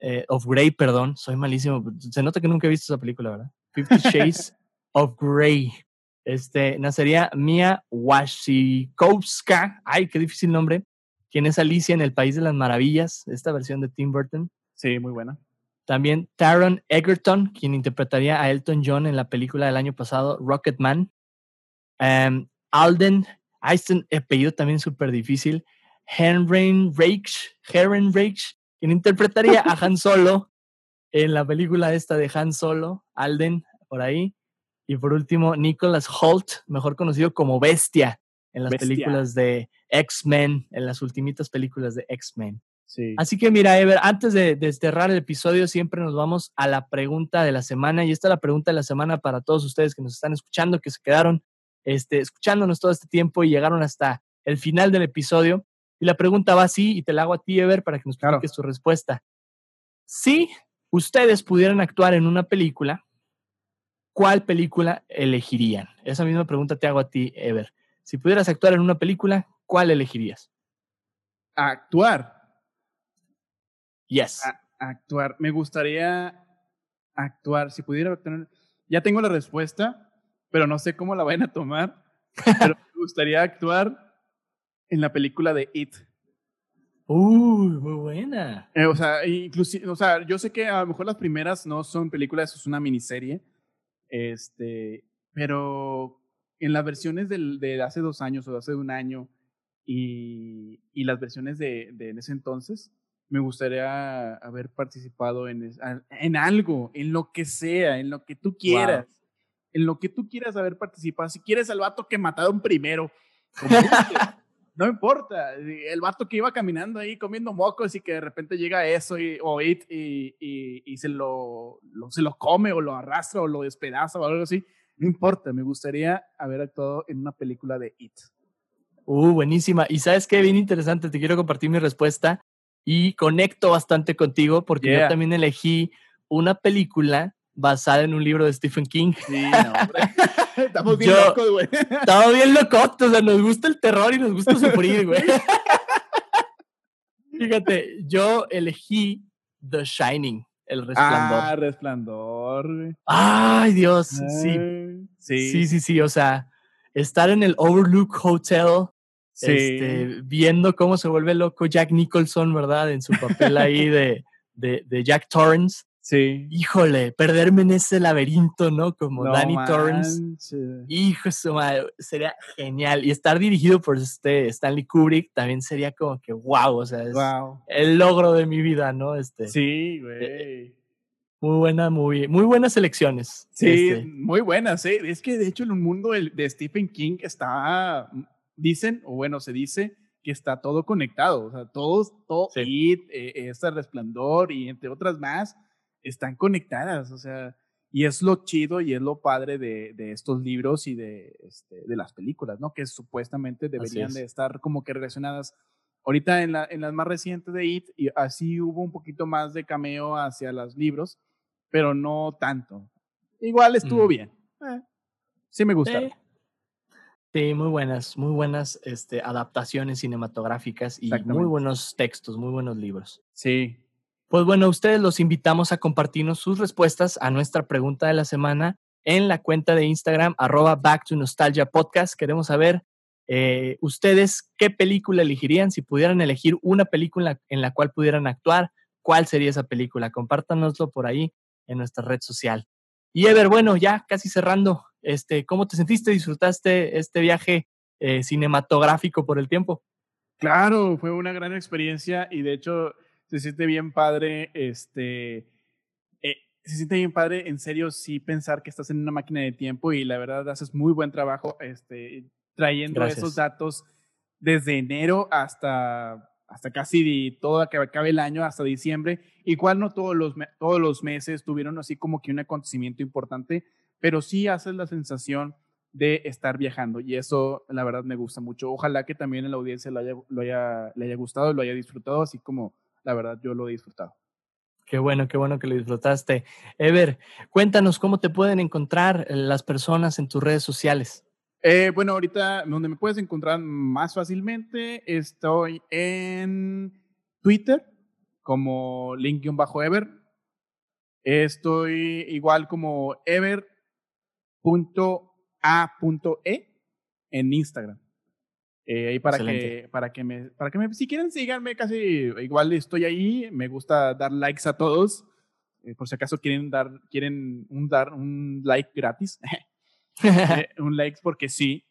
Eh, of Grey, perdón, soy malísimo. Se nota que nunca he visto esa película, ¿verdad? Fifty Shades of Grey. Este, nacería Mia Wasikowska. Ay, qué difícil nombre. Quien es Alicia en El País de las Maravillas, esta versión de Tim Burton. Sí, muy buena. También Taron Egerton, quien interpretaría a Elton John en la película del año pasado, Rocketman. Um, Alden, ah, este apellido también súper difícil, Henry Reich, Reich, quien interpretaría a Han [laughs] Solo en la película esta de Han Solo, Alden, por ahí. Y por último, Nicholas Holt, mejor conocido como Bestia en las películas de X-Men, en las ultimitas películas de X-Men. Así que mira, Ever, antes de, cerrar el episodio, siempre nos vamos a la pregunta de la semana. Y esta es la pregunta de la semana para todos ustedes que nos están escuchando, que se quedaron este, escuchándonos todo este tiempo y llegaron hasta el final del episodio. Y la pregunta va así, y te la hago a ti, Ever, para que nos expliques tu respuesta. Si ustedes pudieran actuar en una película, ¿cuál película elegirían? Esa misma pregunta te hago a ti, Ever. Si pudieras actuar en una película, ¿cuál elegirías? Actuar. Yes. actuar. Me gustaría actuar. Si pudiera actuar. Ya tengo la respuesta, pero no sé cómo la vayan a tomar. pero [laughs] me gustaría actuar en la película de It. Uy, muy buena. Eh, o sea, inclusive, o sea, yo sé que a lo mejor las primeras no son películas, es una miniserie. Este, pero en las versiones del, de hace dos años o de hace un año y, y las versiones de, de, en ese entonces, me gustaría haber participado en, en algo, en lo que sea, en lo que tú quieras. En lo que tú quieras haber participado. Si quieres al vato que mataron primero, [laughs] no importa. El vato que iba caminando ahí comiendo mocos y que de repente llega eso y, o it y, y, y se, lo, lo, se lo come o lo arrastra o lo despedaza o algo así. No importa, me gustaría haber actuado en una película de It. Uh, buenísima. Y sabes qué, bien interesante, te quiero compartir mi respuesta y conecto bastante contigo porque yo también elegí una película basada en un libro de Stephen King. Sí, no, hombre. [laughs] Estamos bien locos, güey. Estamos bien locos, o sea, nos gusta el terror y nos gusta sufrir, güey. [laughs] Fíjate, yo elegí The Shining, El Resplandor. Ah, Resplandor. Ay, Dios, sí. Sí, sí, sí, sí, o sea, estar en el Overlook Hotel este, viendo cómo se vuelve loco Jack Nicholson, ¿verdad? En su papel ahí de, de, Jack Torrance. Sí. Híjole, perderme en ese laberinto, ¿no? Como Danny Torrance. Hijo, sería genial. Y estar dirigido por este Stanley Kubrick también sería como que wow, o sea, es el logro de mi vida, ¿no? Este, sí, güey. Muy buena, muy, muy buenas elecciones. Sí, este. muy buenas, ¿eh? Es que de hecho en un mundo de Stephen King está dicen, o bueno, se dice que está todo conectado, o sea, todos, todo IT, eh, este resplandor y entre otras más, están conectadas, o sea, y es lo chido y es lo padre de, de estos libros y de, este, de las películas, ¿no? Que supuestamente deberían de estar como que relacionadas. Ahorita en, la, en las más recientes de IT, y así hubo un poquito más de cameo hacia los libros, pero no tanto. Igual estuvo mm. bien. Eh, sí me gusta. Sí, muy buenas, muy buenas este, adaptaciones cinematográficas y muy buenos textos, muy buenos libros. Sí. Pues bueno, ustedes los invitamos a compartirnos sus respuestas a nuestra pregunta de la semana en la cuenta de Instagram, arroba Back to Nostalgia Podcast. Queremos saber eh, ustedes qué película elegirían si pudieran elegir una película en la cual pudieran actuar. ¿Cuál sería esa película? Compártanoslo por ahí en nuestra red social. Y Ever, bueno, ya casi cerrando, este, ¿cómo te sentiste? ¿Disfrutaste este viaje eh, cinematográfico por el tiempo? Claro, fue una gran experiencia y de hecho se siente bien padre, este, eh, se siente bien padre, en serio, sí pensar que estás en una máquina de tiempo y la verdad haces muy buen trabajo, este, trayendo esos datos desde enero hasta hasta casi todo que acabe el año, hasta diciembre. Igual no todos los, todos los meses tuvieron así como que un acontecimiento importante, pero sí haces la sensación de estar viajando y eso la verdad me gusta mucho. Ojalá que también en la audiencia lo haya, lo haya, le haya gustado, lo haya disfrutado, así como la verdad yo lo he disfrutado. Qué bueno, qué bueno que lo disfrutaste. Ever, cuéntanos cómo te pueden encontrar las personas en tus redes sociales. Eh, bueno, ahorita donde me puedes encontrar más fácilmente, estoy en Twitter como link-ever. Estoy igual como ever.a.e en Instagram. Eh, ahí para que, para que me, para que me, si quieren síganme casi, igual estoy ahí, me gusta dar likes a todos, eh, por si acaso quieren dar, quieren un, dar un like gratis, [laughs] Eh, [laughs] un like porque sí.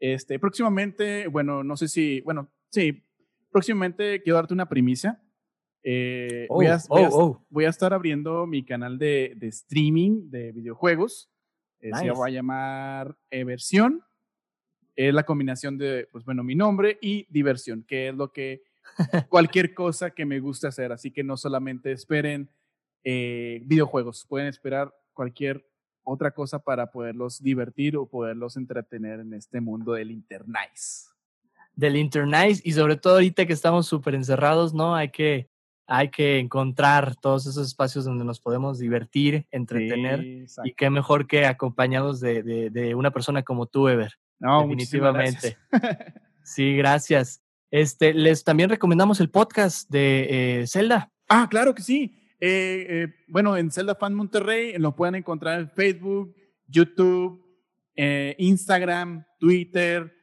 Este, próximamente, bueno, no sé si, bueno, sí, próximamente quiero darte una primicia. Eh, voy, a, Oh, oh, oh. voy a estar abriendo mi canal de, de streaming de videojuegos. Eh, Se Nice. va a llamar Eversión. Es la combinación de, pues bueno, mi nombre y diversión, que es lo que cualquier cosa que me guste hacer. Así que no solamente esperen eh, videojuegos, pueden esperar cualquier otra cosa para poderlos divertir o poderlos entretener en este mundo del internet. del Internice y sobre todo ahorita que estamos súper encerrados, ¿no? Hay que, hay que encontrar todos esos espacios donde nos podemos divertir, entretener Sí, y qué mejor que acompañados de, de- de una persona como tú, Ever. No, gracias. Sí, gracias. Este, les también recomendamos el podcast de eh, Zelda. Ah, claro que sí. Eh, eh, bueno, en Zelda Fan Monterrey lo pueden encontrar en Facebook, YouTube, Instagram, Twitter,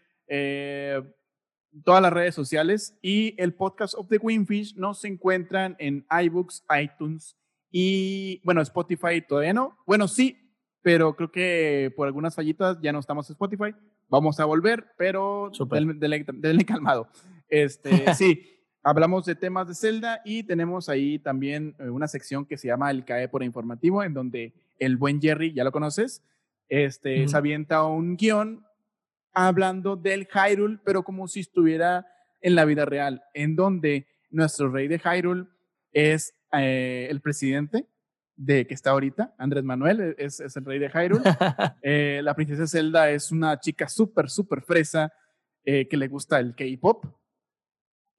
todas las redes sociales. Y el podcast of the Winfish nos encuentran en iBooks, iTunes y, bueno, Spotify todavía no. Bueno, sí, pero creo que por algunas fallitas ya no estamos en Spotify. Vamos a volver, pero denle, denle- denle calmado. Este, [laughs] sí, hablamos de temas de Zelda y tenemos ahí también eh, una sección que se llama El CAE por informativo, en donde el buen Jerry, ya lo conoces, este, Ujú. se avienta un guion hablando del Hyrule, pero como si estuviera en la vida real, en donde nuestro rey de Hyrule es eh, el presidente de que está ahorita, Andrés Manuel, e, es, es el rey de Hyrule. [laughs] Eh, la princesa Zelda es una chica súper, súper fresa eh, que le gusta el K-pop.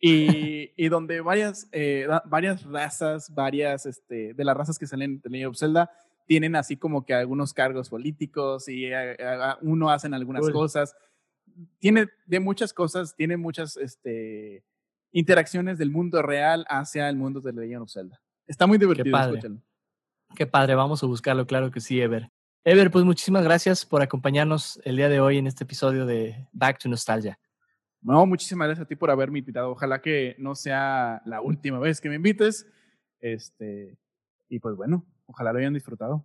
Y, [laughs] y donde varias, eh, varias razas, varias este, de las razas que salen de Legend of Zelda, tienen así como que algunos cargos políticos y eh, uno hacen algunas Cool. cosas. Tiene de muchas cosas, tiene muchas este, interacciones del mundo real hacia el mundo de Legend of Zelda. Está muy divertido, padre. Qué padre, vamos a buscarlo, claro que sí, Ever. Ever, pues muchísimas gracias por acompañarnos el día de hoy en este episodio de Back to Nostalgia. No, muchísimas gracias a ti por haberme invitado. Ojalá que no sea la última vez que me invites. Este, y pues bueno, ojalá lo hayan disfrutado.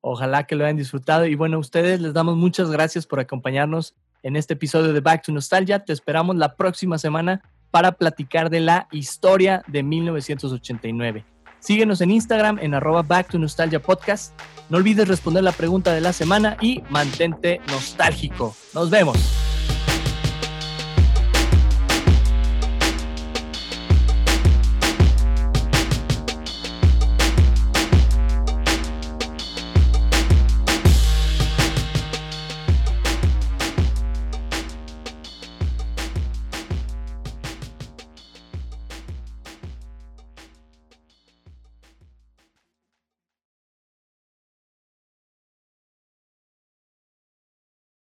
Ojalá que lo hayan disfrutado. Y bueno, a ustedes les damos muchas gracias por acompañarnos en este episodio de Back to Nostalgia. Te esperamos la próxima semana para platicar de la historia de 1989. Síguenos en Instagram en arroba Back to Nostalgia Podcast. No olvides responder la pregunta de la semana y mantente nostálgico. Nos vemos.